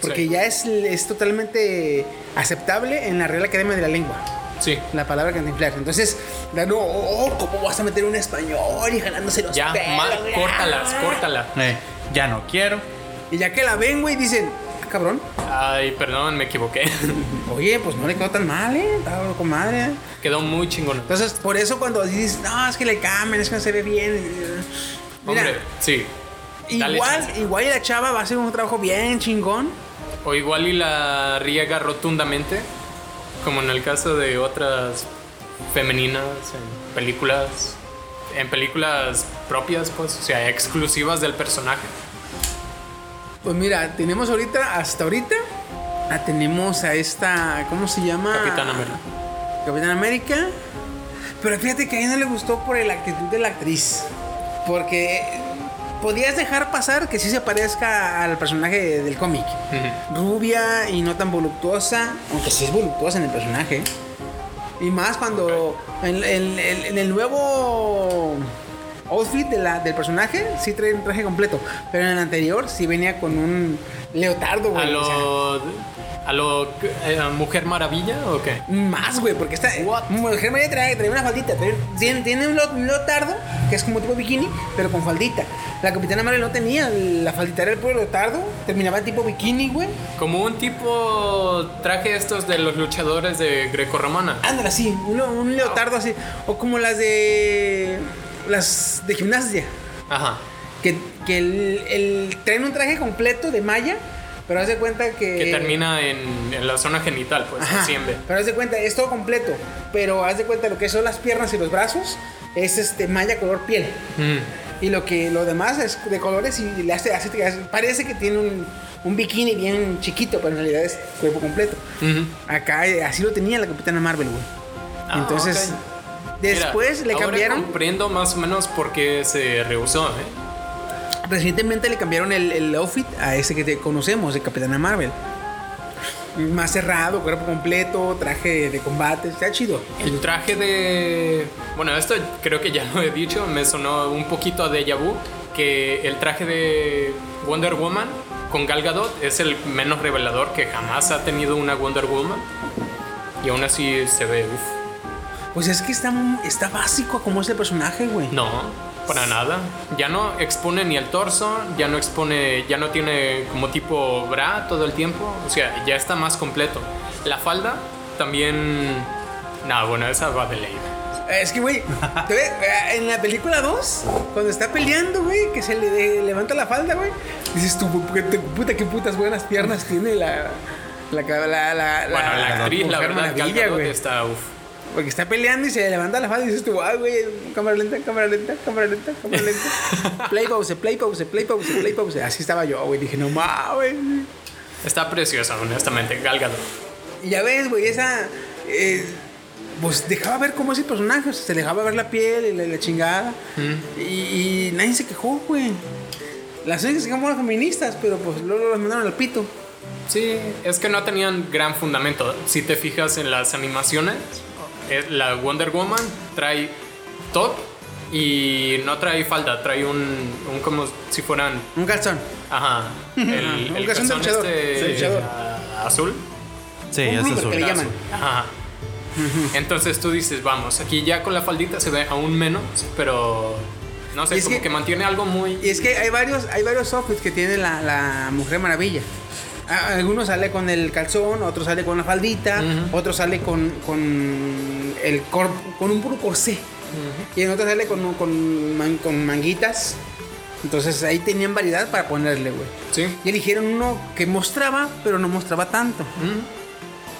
Porque Sí. ya es, es totalmente aceptable en la Real Academia de la Lengua Sí. la palabra cantinflar. Entonces, no, oh, ¿cómo vas a meter un español y jalándose los Ya, pelos, ma- córtalas, córtala. Eh, ya no quiero. Y ya que la ven, güey, dicen, ah, cabrón, Ay, perdón, me equivoqué. oye, pues no le quedó tan mal, ¿eh? Estaba con madre. Quedó muy chingón. Entonces, por eso cuando dices, no, es que le cambian, es que no se ve bien. Mira, Hombre, sí. Dale igual, chance. igual y la chava va a hacer un trabajo bien chingón. O igual y la riega rotundamente, como en el caso de otras femeninas en películas, en películas propias, pues, o sea, exclusivas del personaje. Pues mira, tenemos ahorita, hasta ahorita, ah, tenemos a esta, ¿cómo se llama? Capitán América. Capitán América. Pero fíjate que a ella no le gustó por la actitud de la actriz. Porque podías dejar pasar que sí se parezca al personaje del cómic. Rubia y no tan voluptuosa, aunque sí es voluptuosa en el personaje. Y más cuando en, en- en- en el nuevo outfit de la- del personaje sí trae un traje completo. Pero en el anterior sí venía con un leotardo, A güey. o sea, lo. A lo. eh, Mujer Maravilla o qué? Más, güey, porque esta What? mujer María trae, trae una faldita. trae- tiene, tiene un, lo- un leotardo, que es como tipo bikini, pero con faldita. La Capitana Marvel no tenía, la faldita era el puro leotardo, terminaba tipo bikini, güey. Como un tipo traje estos de los luchadores de grecorromana. Ándale así, un, un leotardo así. O como las de. las de gimnasia. Ajá. Que, que el, el- traen un traje completo de malla, pero haz de cuenta que. Que termina en, en la zona genital, pues, Ajá, vez. Pero haz de cuenta, es todo completo. Pero haz de cuenta lo que son las piernas y los brazos es este malla color piel. Mm. Y lo que lo demás es de colores y le hace, hace- hace- parece que tiene un, un bikini bien chiquito, pero en realidad es cuerpo completo. Ujú. Acá eh, así lo tenía la Capitana Marvel, güey. Ah, Entonces, después Mira, le ahora cambiaron. comprendo más o menos por qué se rehusó, ¿eh? Recientemente le cambiaron el, el outfit a ese que conocemos, de Capitana Marvel. Más cerrado, cuerpo completo, traje de combate, está chido. El traje de. Bueno, esto creo que ya lo he dicho, me sonó un poquito a déjà vu. Que el traje de Wonder Woman con Gal Gadot es el menos revelador que jamás ha tenido una Wonder Woman. Y aún así se ve. uf. Pues es que está, está básico como es el personaje, güey. No, para nada. Ya no expone ni el torso, ya no expone, ya no tiene como tipo bra todo el tiempo. O sea, ya está más completo. La falda también. No, bueno, esa va de ley. Es que, güey, te ve- eh, en la película 2, cuando está peleando, güey, que se le de- levanta la falda, güey, dices tú, puta, qué putas buenas piernas tiene la. La, la, la, la, Bueno, la actriz, la verdad, Maravilla, güey. está. uf. Porque está peleando y se le levanta la falda y dices tú, ay, güey, cámara lenta, cámara lenta, cámara lenta, cámara lenta. play pause, play pause, play pause, play pause. Así estaba yo, güey. Dije, no mames. Está preciosa, honestamente. Y ya ves, güey, esa. eh, pues dejaba ver cómo es el personaje, o sea, se dejaba ver la piel y la, la chingada. Y, y nadie se quejó, güey. Las únicas que fueron las feministas, pero pues luego las mandaron al pito. Sí, es que no tenían gran fundamento. Si te fijas en las animaciones, la Wonder Woman trae top y no trae falda, trae un, un como si fueran, Un calzón. ajá, el, Un calzón de calzón este, de ah, azul. Sí, un es azul. que le llaman. Ajá. Entonces tú dices, vamos, aquí ya con la faldita se ve aún menos, pero no sé, es como que- que, mantiene algo muy... Y es que hay varios, hay varios outfits que tiene la, la Mujer Maravilla. A- Algunos sale con el calzón, otros sale con la faldita, otros sale con, con el cor- con un puro corsé. Y en otros sale con, con, man- con manguitas Entonces ahí tenían variedad para ponerle, güey. Sí. Y eligieron uno que mostraba, pero no mostraba tanto.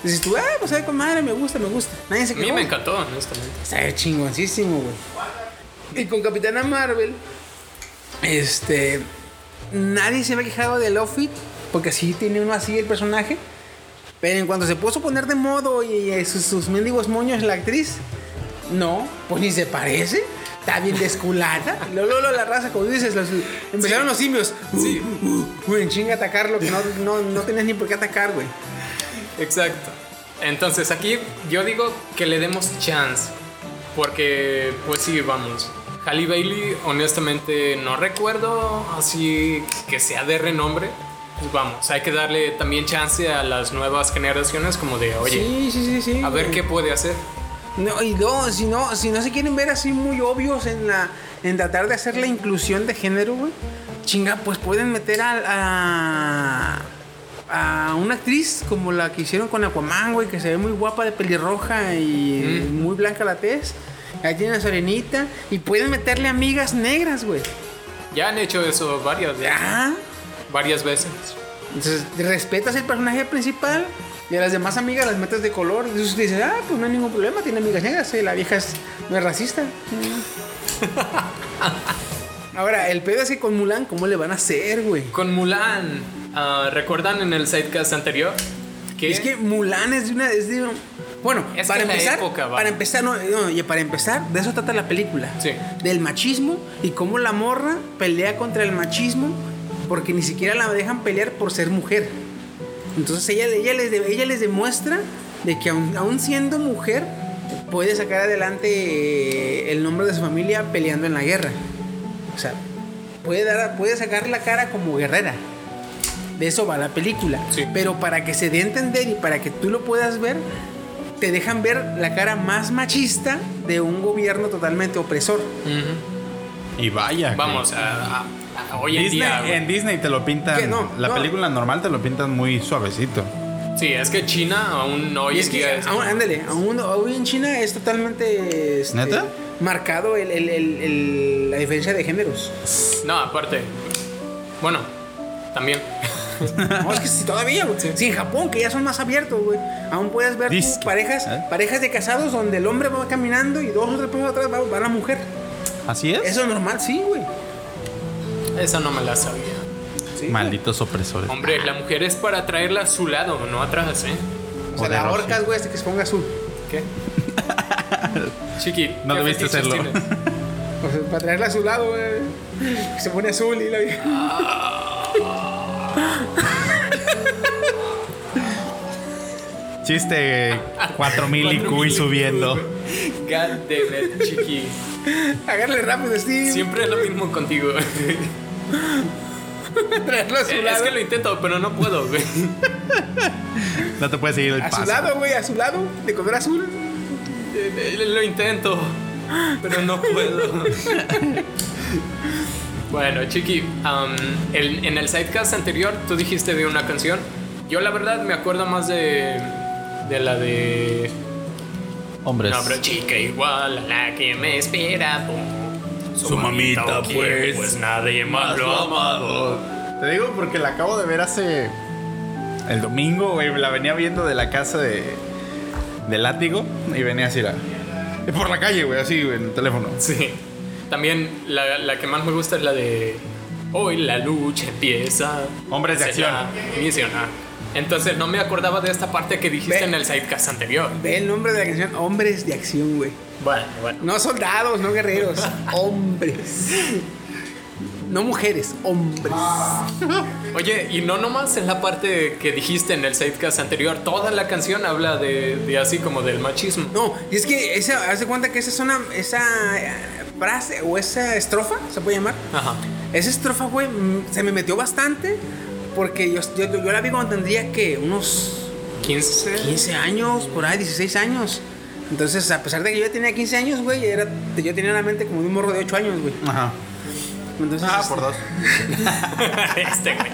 Dices tú, ah, pues sabe con madre, me gusta, me gusta. Nadie se A mí me encantó, honestamente. Está chingoncísimo, güey. Y con Capitana Marvel, este. Nadie se había quejado del outfit, porque así tiene uno así el personaje. Pero en cuanto se puso a poner de modo y, eh, sus, sus mendigos moños la actriz, no, pues ni se parece. Está bien desculada. Luego, luego la raza, como dices, los- empezaron los simios. Sí. Uh, uh, uh, en chinga atacar lo que no, no, no tenías ni por qué atacar, güey. Exacto. Entonces aquí yo digo que le demos chance. Porque, pues sí, vamos. Halle Bailey, honestamente, no recuerdo así que sea de renombre. Pues vamos, hay que darle también chance a las nuevas generaciones como de, oye, sí, sí, sí, sí. a ver qué puede hacer. No, y no, si no, si no se quieren ver así muy obvios en la en tratar de hacer la inclusión de género, güey. Chinga, pues pueden meter a, a a una actriz como la que hicieron con Aquaman, güey, que se ve muy guapa de pelirroja y muy blanca la tez. Ahí tiene a Serenita y pueden meterle amigas negras, güey. Ya han hecho eso varias, Ya. Varias veces. Entonces, respetas el personaje principal y a las demás amigas las metes de color. Y entonces dices, ah, pues no hay ningún problema, tiene amigas negras, eh, la vieja es, no es racista. Ahora, el pedo es que con Mulan, ¿cómo le van a hacer, güey? Con Mulan, ah, ¿recuerdan en el sidecast anterior? Que Es que Mulan es de una. Es de un- bueno, Es para empezar, época, para empezar, no, para empezar, de eso trata la película. Sí. Del machismo y cómo la morra pelea contra el machismo porque ni siquiera la dejan pelear por ser mujer. Entonces ella, ella, les, de- ella les demuestra de que aun, aun siendo mujer puede sacar adelante eh, el nombre de su familia peleando en la guerra. O sea, puede, dar, puede sacar la cara como guerrera. De eso va la película. Sí. Pero para que se dé a entender y para que tú lo puedas ver, te dejan ver la cara más machista de un gobierno totalmente opresor. Ujú. Y vaya. que- Vamos, a- a- hoy en Disney, día. güey. en Disney te lo pintan. ¿Qué? No, la no. película normal te lo pintan muy suavecito. Sí, es que China aún hoy en es día que, es- aún- ándale, aún hoy en China es totalmente este, ¿Neta? marcado el- el- el- el- la diferencia de géneros. No, aparte. Bueno, también. No, es que si todavía, güey. Si en Japón, que ya son más abiertos, güey. Aún puedes ver tú parejas, ¿Eh? parejas de casados donde el hombre va caminando y dos o tres pasos atrás va, va la mujer. ¿Así es? Eso es normal, sí, güey. Esa no me la sabía. Sí, Malditos opresores. Hombre, la mujer es para traerla a su lado, no atrás, ¿eh? O sea, O la ahorcas, güey, hasta que se ponga azul. ¿Qué? Chiqui, No ¿qué debiste hacerlo. O sea, para traerla a su lado, güey. Que se pone azul y la Chiste 4000 IQ y subiendo. God damn it, Chiqui. Agarre rápido, Steve. Siempre es lo mismo contigo. Traerlo a su es lado. que lo intento, pero no puedo, güey. No te puedes seguir el A su paso. lado, güey, a su lado. De color azul. Eh, Lo intento, pero no puedo. bueno, Chiqui, um, el- en el sidecast anterior tú dijiste de una canción. Yo la verdad me acuerdo más de, de la de... Hombres. No, pero chica igual a la que me espera. pum. Su mamita, ¿o quién? pues, Pues nadie más lo ha amado. Te digo porque la acabo de ver hace. El domingo, güey. La venía viendo de la casa de. De látigo. Y venía así la. Por la calle, güey, así, güey, en el teléfono. Sí. También la, la que más me gusta es la de Hoy la lucha empieza. Hombres de acción. ah. Entonces no me acordaba de esta parte que dijiste Ve. en el sidecast anterior. Ve el nombre de la canción, Hombres de Acción, güey. Bueno, bueno. No soldados, no guerreros. hombres. No mujeres, hombres. Oye, y no nomás en la parte que dijiste en el sidecast anterior, toda la canción habla de, de así como del machismo. No, y es que esa, haz de cuenta que esa es una, esa eh, frase o esa estrofa, se puede llamar. Ajá. Esa estrofa, güey, mm, se me metió bastante porque yo, yo, yo la vi cuando tendría que unos 15. 15 años, por ahí, 16 años. Entonces, a pesar de que yo ya tenía 15 años, güey, era, yo tenía la mente como de un morro de 8 años, güey. Ajá. Entonces, Ah, este, por dos. este, güey.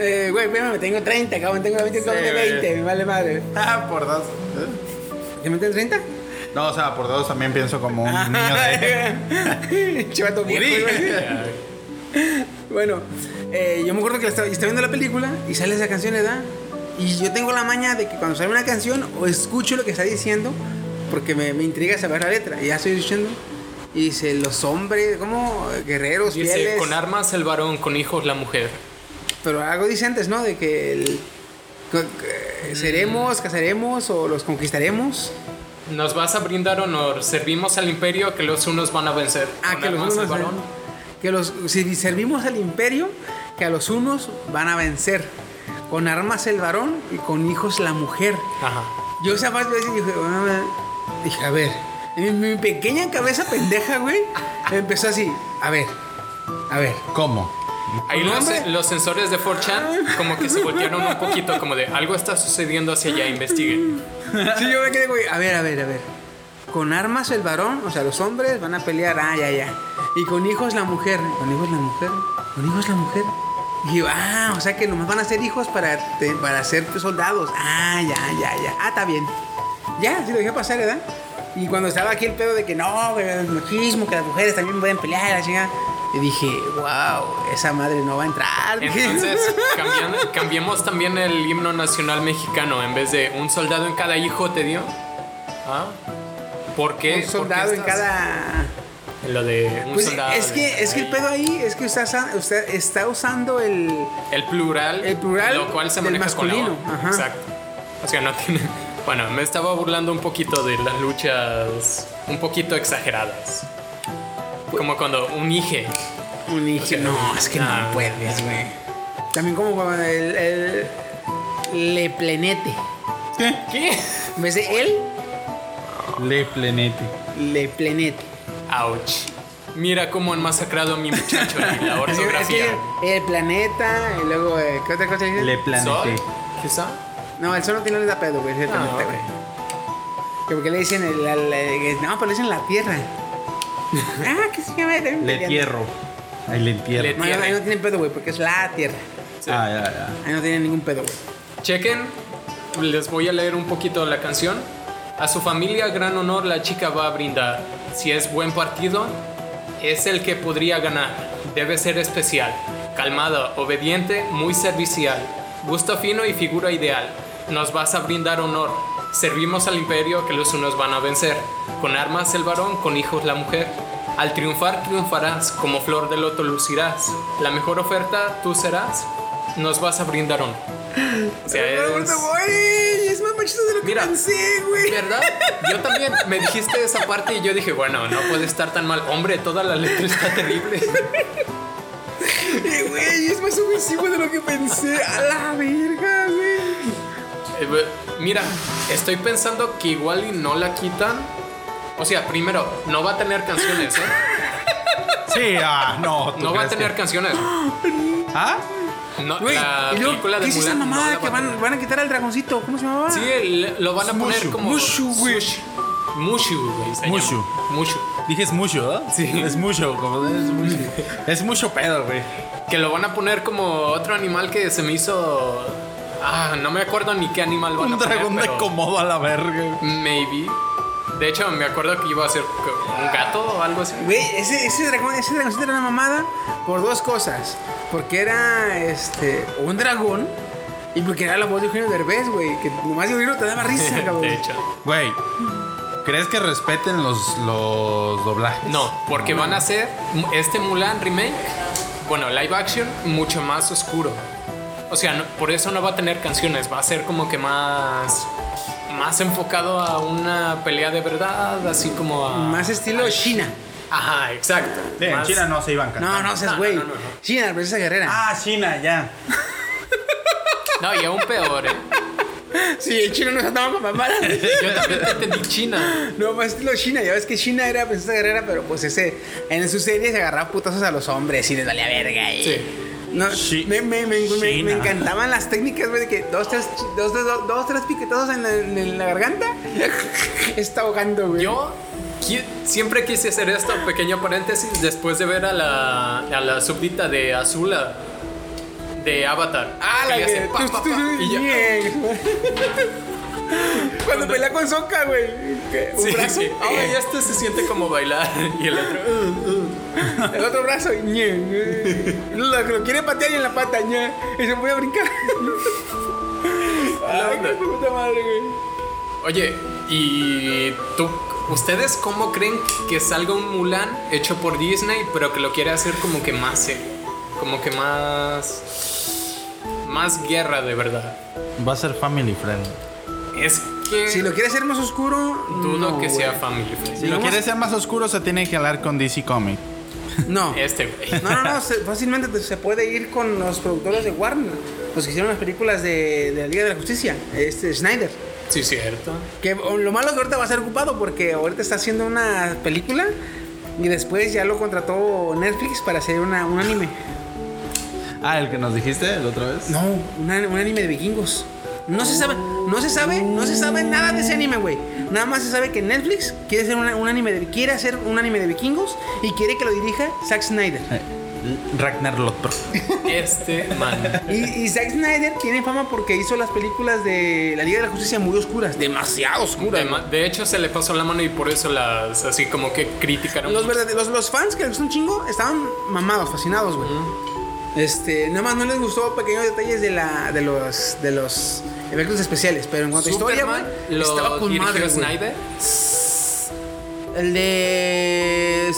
Eh, güey, me tengo 30, cabrón, tengo 20, Sí, de güey. 20, me vale madre. Ah, por dos. ¿Que me tengo 30? No, o sea, por dos también pienso como un niño de. Chivato viejo, güey. Bueno, eh, yo me acuerdo que la estaba, estaba viendo la película y sale esa canción, ¿verdad? Y yo tengo la maña de que cuando sale una canción o escucho lo que está diciendo, porque me, me intriga saber la letra. Y ya estoy diciendo. Y dice, los hombres, como guerreros, Dice, fieles. con armas el varón, con hijos la mujer. Pero algo dice antes, ¿no? De que el- que seremos, casaremos o los conquistaremos. Nos vas a brindar honor, servimos al imperio que los unos van a vencer. Ah, que los unos el varón. que los si servimos al imperio, que a los unos van a vencer. Con armas el varón y con hijos la mujer. Ajá. Yo esa parte dije, "Ah", dije, a ver, en mi pequeña cabeza pendeja, güey, empezó así, a ver, a ver. ¿Cómo? Ahí los sensores de 4chan como que se voltearon un poquito, como de algo está sucediendo hacia allá, investiguen. Sí, yo me quedé, güey, a ver, a ver, a ver. Con armas el varón, o sea, los hombres van a pelear, ah, ya, ya. Y con hijos la mujer, con hijos la mujer, con hijos la mujer. Y yo, ah, o sea que nomás van a ser hijos para, para ser soldados. Ah, ya, ya, ya. Ah, está bien. Ya, sí lo dejé pasar, ¿verdad? Y cuando estaba aquí el pedo de que no, el machismo, que las mujeres también pueden pelear, la chingada. Y dije, wow, esa madre no va a entrar. Entonces, cambiemos también el himno nacional mexicano. En vez de un soldado en cada hijo te dio. ¿Ah? ¿Por qué? un ¿Por qué soldado en estás- Lo de un Pues soldado. es que, es que el pedo ahí es que usted, está usando el. El plural. El plural Lo cual se maneja con la O. masculino. Exacto. O sea, no tiene. Bueno, me estaba burlando un poquito de las luchas un poquito exageradas. Como cuando un hije. Un hijo. no, es que no puedes, güey. También como cuando el. el le plenete. ¿Qué? En vez de él, Le Plenete. le plenete. Ouch. Mira cómo han masacrado a mi muchacho y la ortografía. es que el planeta y luego. eh, ¿Qué otra cosa dice? Le ¿Sol? Planete. ¿Quizá? No, el sol no tiene da pedo, güey. Es el Ah, planeta, güey. Que porque le dicen el. el- el- no, pero le dicen la tierra. ah, que se llama. Le entierro. Ahí le entierro. No, ahí no- ahí no tienen pedo, güey, porque es la tierra. Sí. Ah, ya, ya. Ahí no tienen ningún pedo, güey. Chequen, les voy a leer un poquito la canción. A su familia, gran honor, la chica va a brindar. Si es buen partido, es el que podría ganar. Debe ser especial, calmada, obediente, muy servicial. Gusto fino y figura ideal. Nos vas a brindar honor. Servimos al imperio que los unos van a vencer. Con armas el varón, con hijos la mujer. Al triunfar triunfarás, como flor de loto lucirás. La mejor oferta tú serás. Nos vas a brindar honor. O sea, es- Güey, de lo que Mira. pensé, güey. ¿Verdad? Yo también me dijiste esa parte y yo dije, bueno, no puede estar tan mal. Hombre, toda la letra está terrible. Eh, Güey, es más ofensivo de lo que pensé. A la verga, güey. Eh, bu- Mira, estoy pensando que igual y no la quitan. O sea, primero, no va a tener canciones, ¿eh? Sí, ah, no. ¿tú No va a tener que- canciones. ¿Ah? No, Güey, la y luego, película de ¿qué es esa Mulan no mamada la va que van, van a quitar al dragoncito? ¿Cómo se llamaba? Sí, el- lo van a poner Mushu. como. Mushu, güey. Mushu, güey. se Mushu. llama. Mushu. Dije es mucho, ¿verdad? Sí. Es mucho, como es mucho. Es mucho pedo, güey. Que lo van a poner como otro animal que se me hizo. Ah, no me acuerdo ni qué animal van Un a poner. dragón de pero- comodo a la verga. Maybe. De hecho, me acuerdo que iba a ser un gato o algo así. Güey, ese, ese, dragón, ese dragoncito era una mamada por dos cosas. Porque era este un dragón y porque era la voz de Eugenio Derbez, güey. Que nomás oírlo te daba risa, cabrón. De hecho. Güey, ¿crees que respeten los, los doblajes? No, porque van a hacer este Mulan remake, bueno, live action, mucho más oscuro. O sea, no- por eso no va a tener canciones, va a ser como que más. Más enfocado a una pelea de verdad, así como a. Más estilo China. Ajá, exacto. Sí, en Más- China no se iban cantando. No, no seas No, güey. no, no, no. China, la princesa guerrera. Ah, China, ya. No, y aún peor, ¿eh? Sí, el chino no se andaba con mamadas. Yo también te entendí China. No, más estilo China. Ya ves que China era princesa guerrera, pero pues ese. En su serie se agarraba putazos a los hombres y les valía verga. Y, Sí. No, Chi- me, me, me, me- encantaban las técnicas, güey, de que dos, tres, dos, dos, dos, dos, tres piquetazos en la, en la garganta. Está ahogando, güey. Yo qui- siempre quise hacer esto, pequeño paréntesis, después de ver a la, a la súbdita de Azula de Avatar. Ah, la le que. hace pa, pa, pa, y yo-. Cuando pelea con Soca, güey. ¿qué? Un Sí, brazo. sí. Ah, y este se siente como bailar. Y el otro. uh, uh. El otro brazo. Lo, lo quiere patear y en la pata, ñe. Y se puede brincar. Ay, qué puta madre, güey. Oye, ¿y tú? ¿Ustedes cómo creen que salga un Mulan hecho por Disney, pero que lo quiere hacer como que más serio? Como que más. Más guerra de verdad. Va a ser family friendly. Es que. Si lo quiere hacer más oscuro, dudo no, que güey. sea family friendly. Si lo quiere ser más oscuro, se tiene que hablar con DC Comics. No. Este, güey. No, no, no, se- fácilmente te- se puede ir con los productores de Warner, los que hicieron las películas de, de la Liga de la Justicia, este Snyder. Sí, cierto. Que lo malo es que ahorita va a ser ocupado porque ahorita está haciendo una película y después ya lo contrató Netflix para hacer una, un anime. Ah, el que nos dijiste la otra vez. No, una- un anime de vikingos. No se sabe, no se sabe, no se sabe nada de ese anime, güey. Nada más se sabe que Netflix quiere hacer una- un anime de, quiere hacer un anime de vikingos y quiere que lo dirija Zack Snyder. Eh, Ragnar Lothbrok. Este man. Y, y Zack Snyder tiene fama porque hizo las películas de la Liga de la Justicia muy oscuras, demasiado oscuras. De, hecho, se le pasó la mano y por eso las así como que criticaron. Los, los fans que les gustó un chingo estaban mamados, fascinados, güey. Este, nada más no les gustó pequeños detalles de la de los de los efectos especiales, pero en cuanto a historia, güey, Superman estaba con madre. Snyder. El de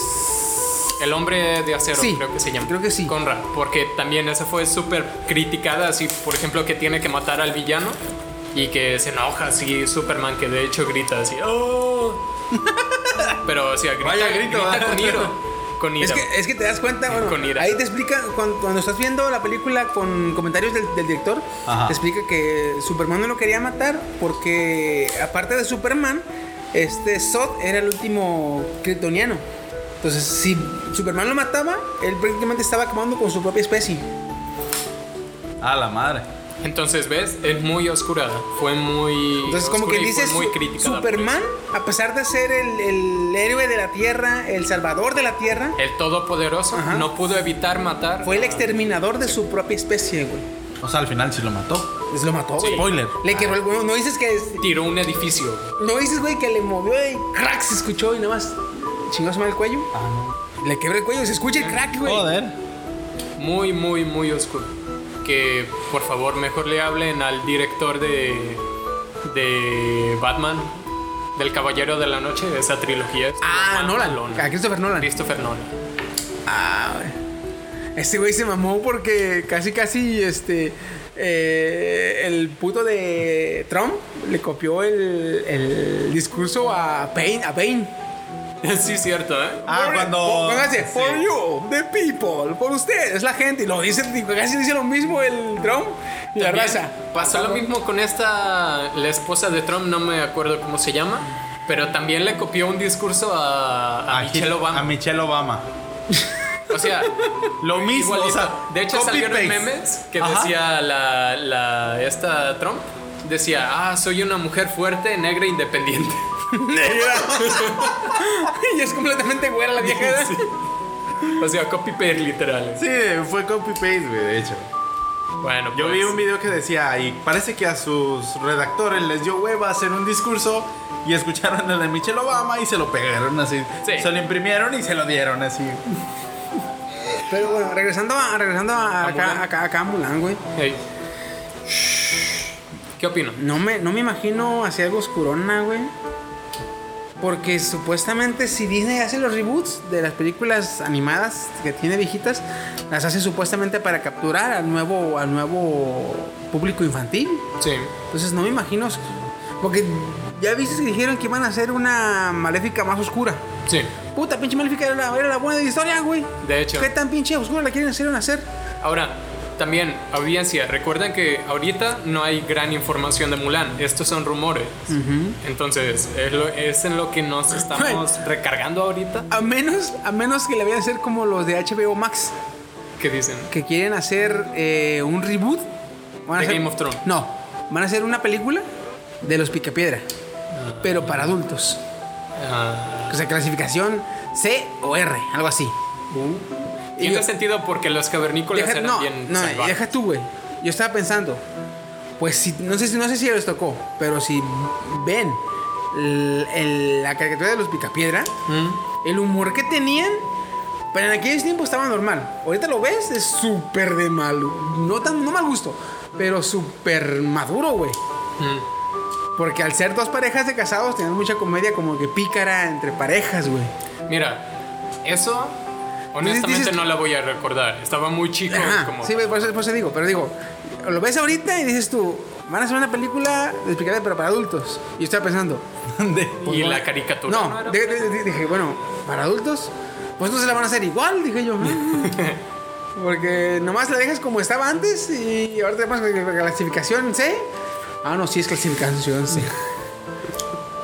El hombre de acero, Sí, creo que se llama. creo que sí. Conrad, porque también esa fue súper criticada, así, por ejemplo, que tiene que matar al villano y que se enoja así Superman, que de hecho grita así, ¡Oh! Pero, o sea, grita, Vaya grito, grita con iro. Con ira. Es que, es que te das cuenta, bueno, Con ira. ahí te explica, cuando, cuando estás viendo la película con comentarios del, del director, Ajá. te explica que Superman no lo quería matar porque, aparte de Superman, este Zod era el último kryptoniano. Entonces, si Superman lo mataba, él prácticamente estaba acabando con su propia especie. Ah, la madre. Entonces, ¿ves? Es muy oscura. Fue muy. Entonces, como que dices, muy su- Superman, a pesar de ser el, el héroe de la Tierra, el salvador de la Tierra. El Todopoderoso Ajá. no pudo evitar matar. fue el exterminador de su propia especie, güey. O sea, al final sí lo mató. Pues lo mató, güey. Spoiler. Le quebró el huevo. No dices que es- Tiró un edificio. No dices, güey, que le movió y crack se escuchó y nada más chingó su madre el cuello. Le quebra el cuello y se escucha el crack, güey. Joder. Muy, muy, muy oscuro. Que por favor mejor le hablen al director de. de Batman. Del Caballero de la Noche, esa trilogía. Ah, Nolan. mamalona. A Christopher Nolan. Christopher Nolan. Ah. Este güey se mamó porque casi, casi, este. eh, el puto de Trump le copió el, el discurso a Payne. A Payne. sí, cierto, ¿eh? Ah, cuando. for- hace, sí. For you, the people, por ustedes, la gente. Y lo dice, casi dice lo mismo el Trump y la raza. Pasó lo mismo con esta, la esposa de Trump, no me acuerdo cómo se llama, pero también le copió un discurso a, a A Michelle Obama. A Michelle Obama. O sea, Lo mismo, o sea, de hecho salieron paste. memes que Ajá. decía la, la esta Trump decía, "Ah, soy una mujer fuerte, negra, e independiente." y es completamente güera la vieja. O sea, copy paste literal. Sí, fue copy paste, güey, de hecho. Bueno, Yo pues, vi un video que decía, y parece que a sus redactores les dio hueva hacer un discurso y escucharon el de Michelle Obama y se lo pegaron así. Sí. Se lo imprimieron y se lo dieron así. Pero bueno, regresando a, regresando a, A acá, Mulan. acá, acá a Mulan, güey. hey. ¿Qué opino? No me, no me imagino hacia algo oscurona, güey. Porque supuestamente si Disney hace los reboots de las películas animadas que tiene viejitas, las hace supuestamente para capturar al nuevo, al nuevo público infantil. Sí. Entonces no me imagino. Porque ya viste que dijeron que iban a hacer una maléfica más oscura. Sí. Puta, pinche maléfica era la, era la buena de la historia, güey. De hecho. ¿Qué tan pinche oscura la quieren hacer hacer? Ahora, también, audiencia, recuerden que ahorita no hay gran información de Mulan. Estos son rumores. Entonces, es, lo- es en lo que nos estamos recargando ahorita. A menos, a menos que la vayan a hacer como los de HBO Max. ¿Qué dicen? que quieren hacer eh, un reboot. Van a De hacer- Game of Thrones. No, van a hacer una película de los Picapiedra, pero para adultos. Ah, O sea, clasificación C o R, algo así. Tiene yo- sentido porque los cavernícolas Deja- eran no, bien no, salvajes. deja tú, güey. Yo estaba pensando, Pues si, no sé si no sé si les tocó, pero si ven el- el- la caricatura de los Picapiedra, el humor que tenían, pero en aquellos tiempos estaba normal. Ahorita lo ves, es súper de mal, no tan no mal gusto, pero súper maduro, güey. Porque al ser dos parejas de casados tenían mucha comedia como que pícara entre parejas, güey. Mira, eso honestamente dices- no la voy a recordar. Estaba muy chico. Ajá, como sí, por eso, por eso digo, pero digo, lo ves ahorita y dices tú, van a hacer una película de Picapiedra pero para adultos. Y estaba pensando, y la caricatura. No, de- de- de- dije, bueno, para adultos, pues no se la van a hacer igual, dije yo. Porque nomás la dejas como estaba antes y ahora te pones la clasificación C. Ah, no, sí es clasificación C.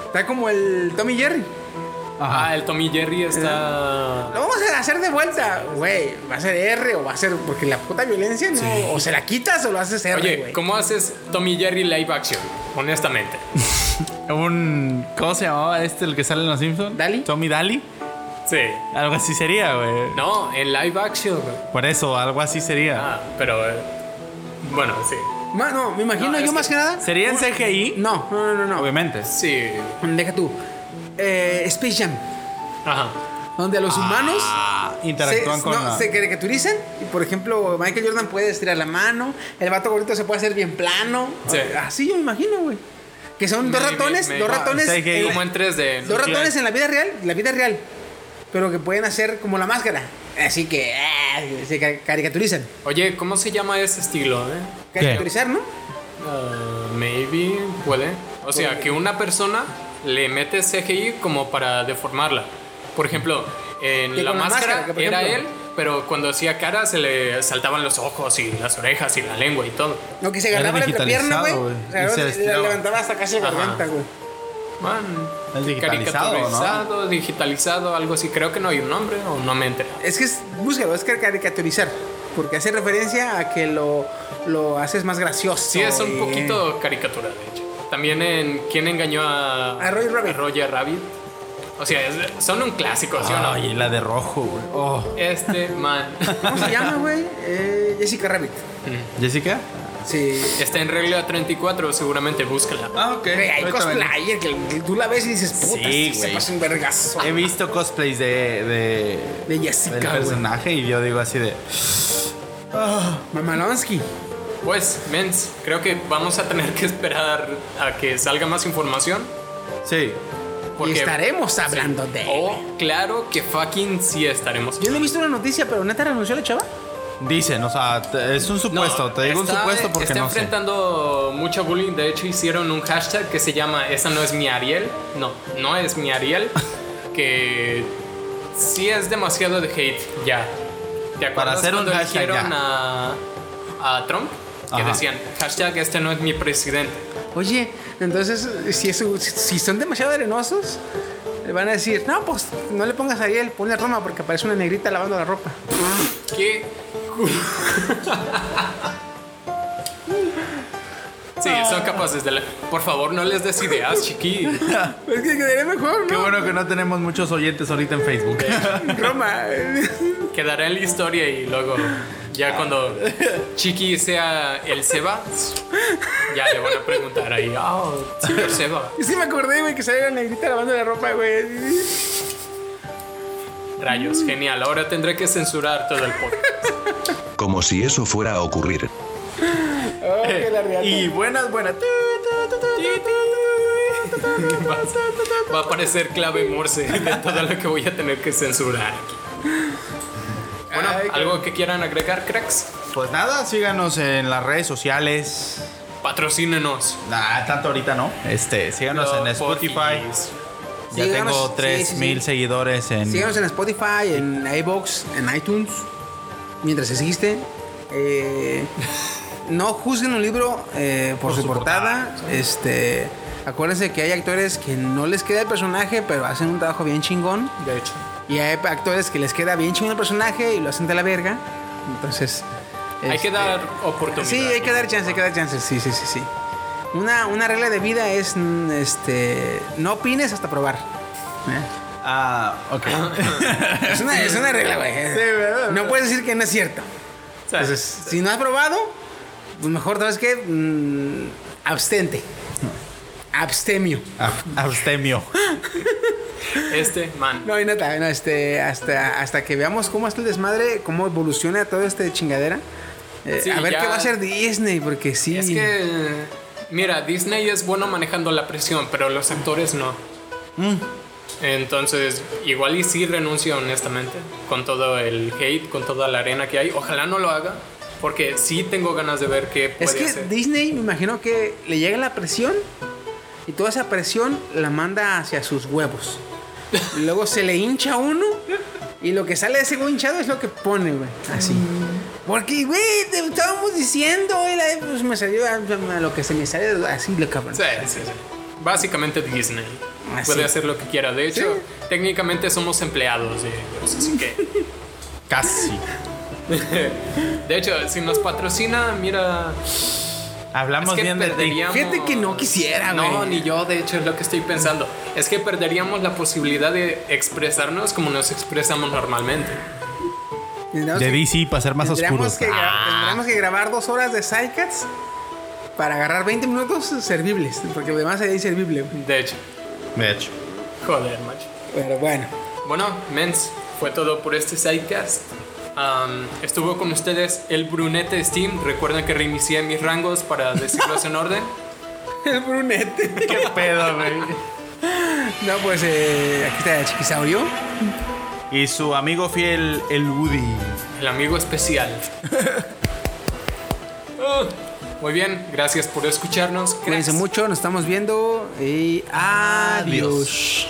Está como el Tommy Jerry. Ah, el Tommy Jerry está. Lo a hacer de vuelta, güey. Va a ser R o va a ser. Porque la puta violencia no. O se la quitas o lo haces R, Oye. ¿cómo haces Tommy Jerry live action? Honestamente. Un. ¿Cómo se llamaba este, el que sale en Los Simpsons? ¿Dali? Tommy Daly. Sí. Algo así sería, güey. No, en live action. Por eso, algo así sería. Ah, pero. eh, bueno, sí. Ma- no, me imagino No, yo que- más que nada. ¿Sería en CGI? No, no, no, no. Obviamente. Sí. Deja tú. Eh, Space Jam. Ajá. Donde a los humanos. Ah, interactúan se, con no, la- se caricaturizan. Y por ejemplo, Michael Jordan puede estirar la mano. El vato gordito se puede hacer bien plano. Sí. Así yo me imagino, güey. Que son dos ratones, dos ratones. Ah, está que- en la- Como en 3D. dos ratones en la vida real, la vida real. Pero que pueden hacer como la máscara. Así que ah, se ca- caricaturizan. Oye, ¿cómo se llama ese estilo? Eh? Caricaturizar, ¿no? Ah, maybe puede. O sea, que una persona le mete CGI como para deformarla. Por ejemplo, en la máscara, era ejemplo- él, pero cuando hacía cara se le saltaban los ojos y las orejas y la lengua y todo. No, que se Era agarraba la entrepierna, güey. digitalizado, güey, Se la levantaba hasta casi la garganta, güey. Man, Es digitalizado, ¿no? caricaturizado, digitalizado, algo así. Creo que no hay un nombre o no me enteré. Es que es, búscalo, es que caricaturizar. Porque hace referencia a que lo, lo haces más gracioso. Sí, es un y- poquito caricatura, de hecho. También en ¿Quién engañó a, A Roger Rabbit. Roger Rabbit? O sea, es- son un clásico, ¿sí o no? Ay, la de rojo, güey. Oh. Este man ¿Cómo se llama, güey? Eh, Jessica Rabbit. ¿Jessica? Sí. está en regla 34, seguramente búscala. Ah, ok. Güey, hay cosplayer que, que tú la ves y dices, puta, Sí, se güey. pasa un vergazo. He visto cosplays de. de De Jessica, del güey. personaje y yo digo así de. Mamalonsky. Pues, mens, creo que vamos a tener que esperar a que salga más información. Sí. Y Porque, estaremos hablando de él. Oh, claro que fucking sí estaremos. Yo no he visto una noticia, pero neta renunció la chava. Dicen, o sea, es un supuesto. No, te digo un está- supuesto porque está no sé. enfrentando mucho bullying. De hecho, hicieron un hashtag que se llama Esa no es mi Ariel. No, no es mi Ariel. que sí es demasiado de hate ya. ¿Te Para acuerdas hacer un cuando hashtag eligieron ya. a, a Trump? Que Ajá. decían hashtag este no es mi presidente. Oye, entonces, si, es, si son demasiado arenosos, le van a decir, no, pues no le pongas a Ariel, ponle Roma porque aparece una negrita lavando la ropa. ¿Qué? Sí, son capaces de la... Por favor, no les des ideas, chiqui. Es que quedaría mejor, Qué ¿no? bueno que no tenemos muchos oyentes ahorita en Facebook. Roma. Quedará en la historia y luego, ya cuando Chiqui sea el Seba, ya le van a preguntar ahí, oh, señor Seba, Yo sí me acordé, güey, que salía la negrita lavando la ropa, güey. rayos, genial. Ahora tendré que censurar todo el podcast. Como si eso fuera a ocurrir. Oh, qué la y buenas, buenas. Va, va a aparecer clave morse de todo lo que voy a tener que censurar aquí. Bueno, Ay, ¿algo que quieran agregar, cracks? Pues nada, síganos en las redes sociales. Patrocínenos. Nah, tanto ahorita no. Este, síganos en Spotify. Ya Síganos, tengo sí, 3000 sí, sí. seguidores en. Síganos en Spotify, en iBox, en iTunes, mientras existe. Eh, no juzguen un libro eh, por, su, portada. Este, acuérdense que hay actores que no les queda el personaje, pero hacen un trabajo bien chingón. De hecho. Y hay actores que les queda bien chingón el personaje y lo hacen de la verga. Entonces. Hay que este, dar oportunidad. Sí, hay que dar chance, hay que dar chance. Sí, sí, sí, sí. Una, una regla de vida es mm, este no opines hasta probar. ¿eh? Ah, ok. Es una, es una regla, güey. ¿verdad? No puedes decir que no es cierto. Entonces, si no has probado, Pues mejor, ¿sabes qué? Mm, abstente. Abstemio. Ab- Abstemio. Este, man. No, y neta, no, este, hasta, hasta que veamos cómo está el desmadre, cómo evoluciona todo este chingadera. Eh, Sí, a ver ya- qué va a hacer Disney, porque sí. Es que, mira, Disney es bueno manejando la presión, pero los actores no. Mm. Entonces, igual y sí renuncia honestamente con todo el hate, con toda la arena que hay. Ojalá no lo haga, porque sí tengo ganas de ver qué puede Es que hacer. Disney, me imagino que le llega la presión y toda esa presión la manda hacia sus huevos. Luego se le hincha uno y lo que sale de ese güey hinchado es lo que pone, güey. Así. Porque, güey, te estábamos diciendo, pues me salió a, a lo que se me sale así, lo cabrón. Sí, sí, sí. Básicamente Disney. Ah, Puede sí. hacer lo que quiera. De hecho, técnicamente somos empleados de ellos, así que... Casi. De hecho, si nos patrocina, mira... Hablamos es que bien de ti. perderíamos... Fíjate que no quisiera, No, güey. ni yo, de hecho, es lo que estoy pensando. Es que perderíamos la posibilidad de expresarnos como nos expresamos normalmente. De DC para ser más oscuros. Que, tendríamos que grabar dos horas de Sidecats para agarrar 20 minutos servibles, porque lo demás sería inservible. De hecho, De hecho. joder, macho. Pero bueno. Bueno, mens, fue todo por este sidecast. Estuvo con ustedes el brunete Steam. Recuerden que reinicié mis rangos para decirlos en orden. El brunete. ¿Qué pedo, güey? No, pues eh, aquí está el chiquisaurio. Y su amigo fiel, el Woody. El amigo especial. Muy bien, gracias por escucharnos. Cuídense mucho, nos estamos viendo y adiós.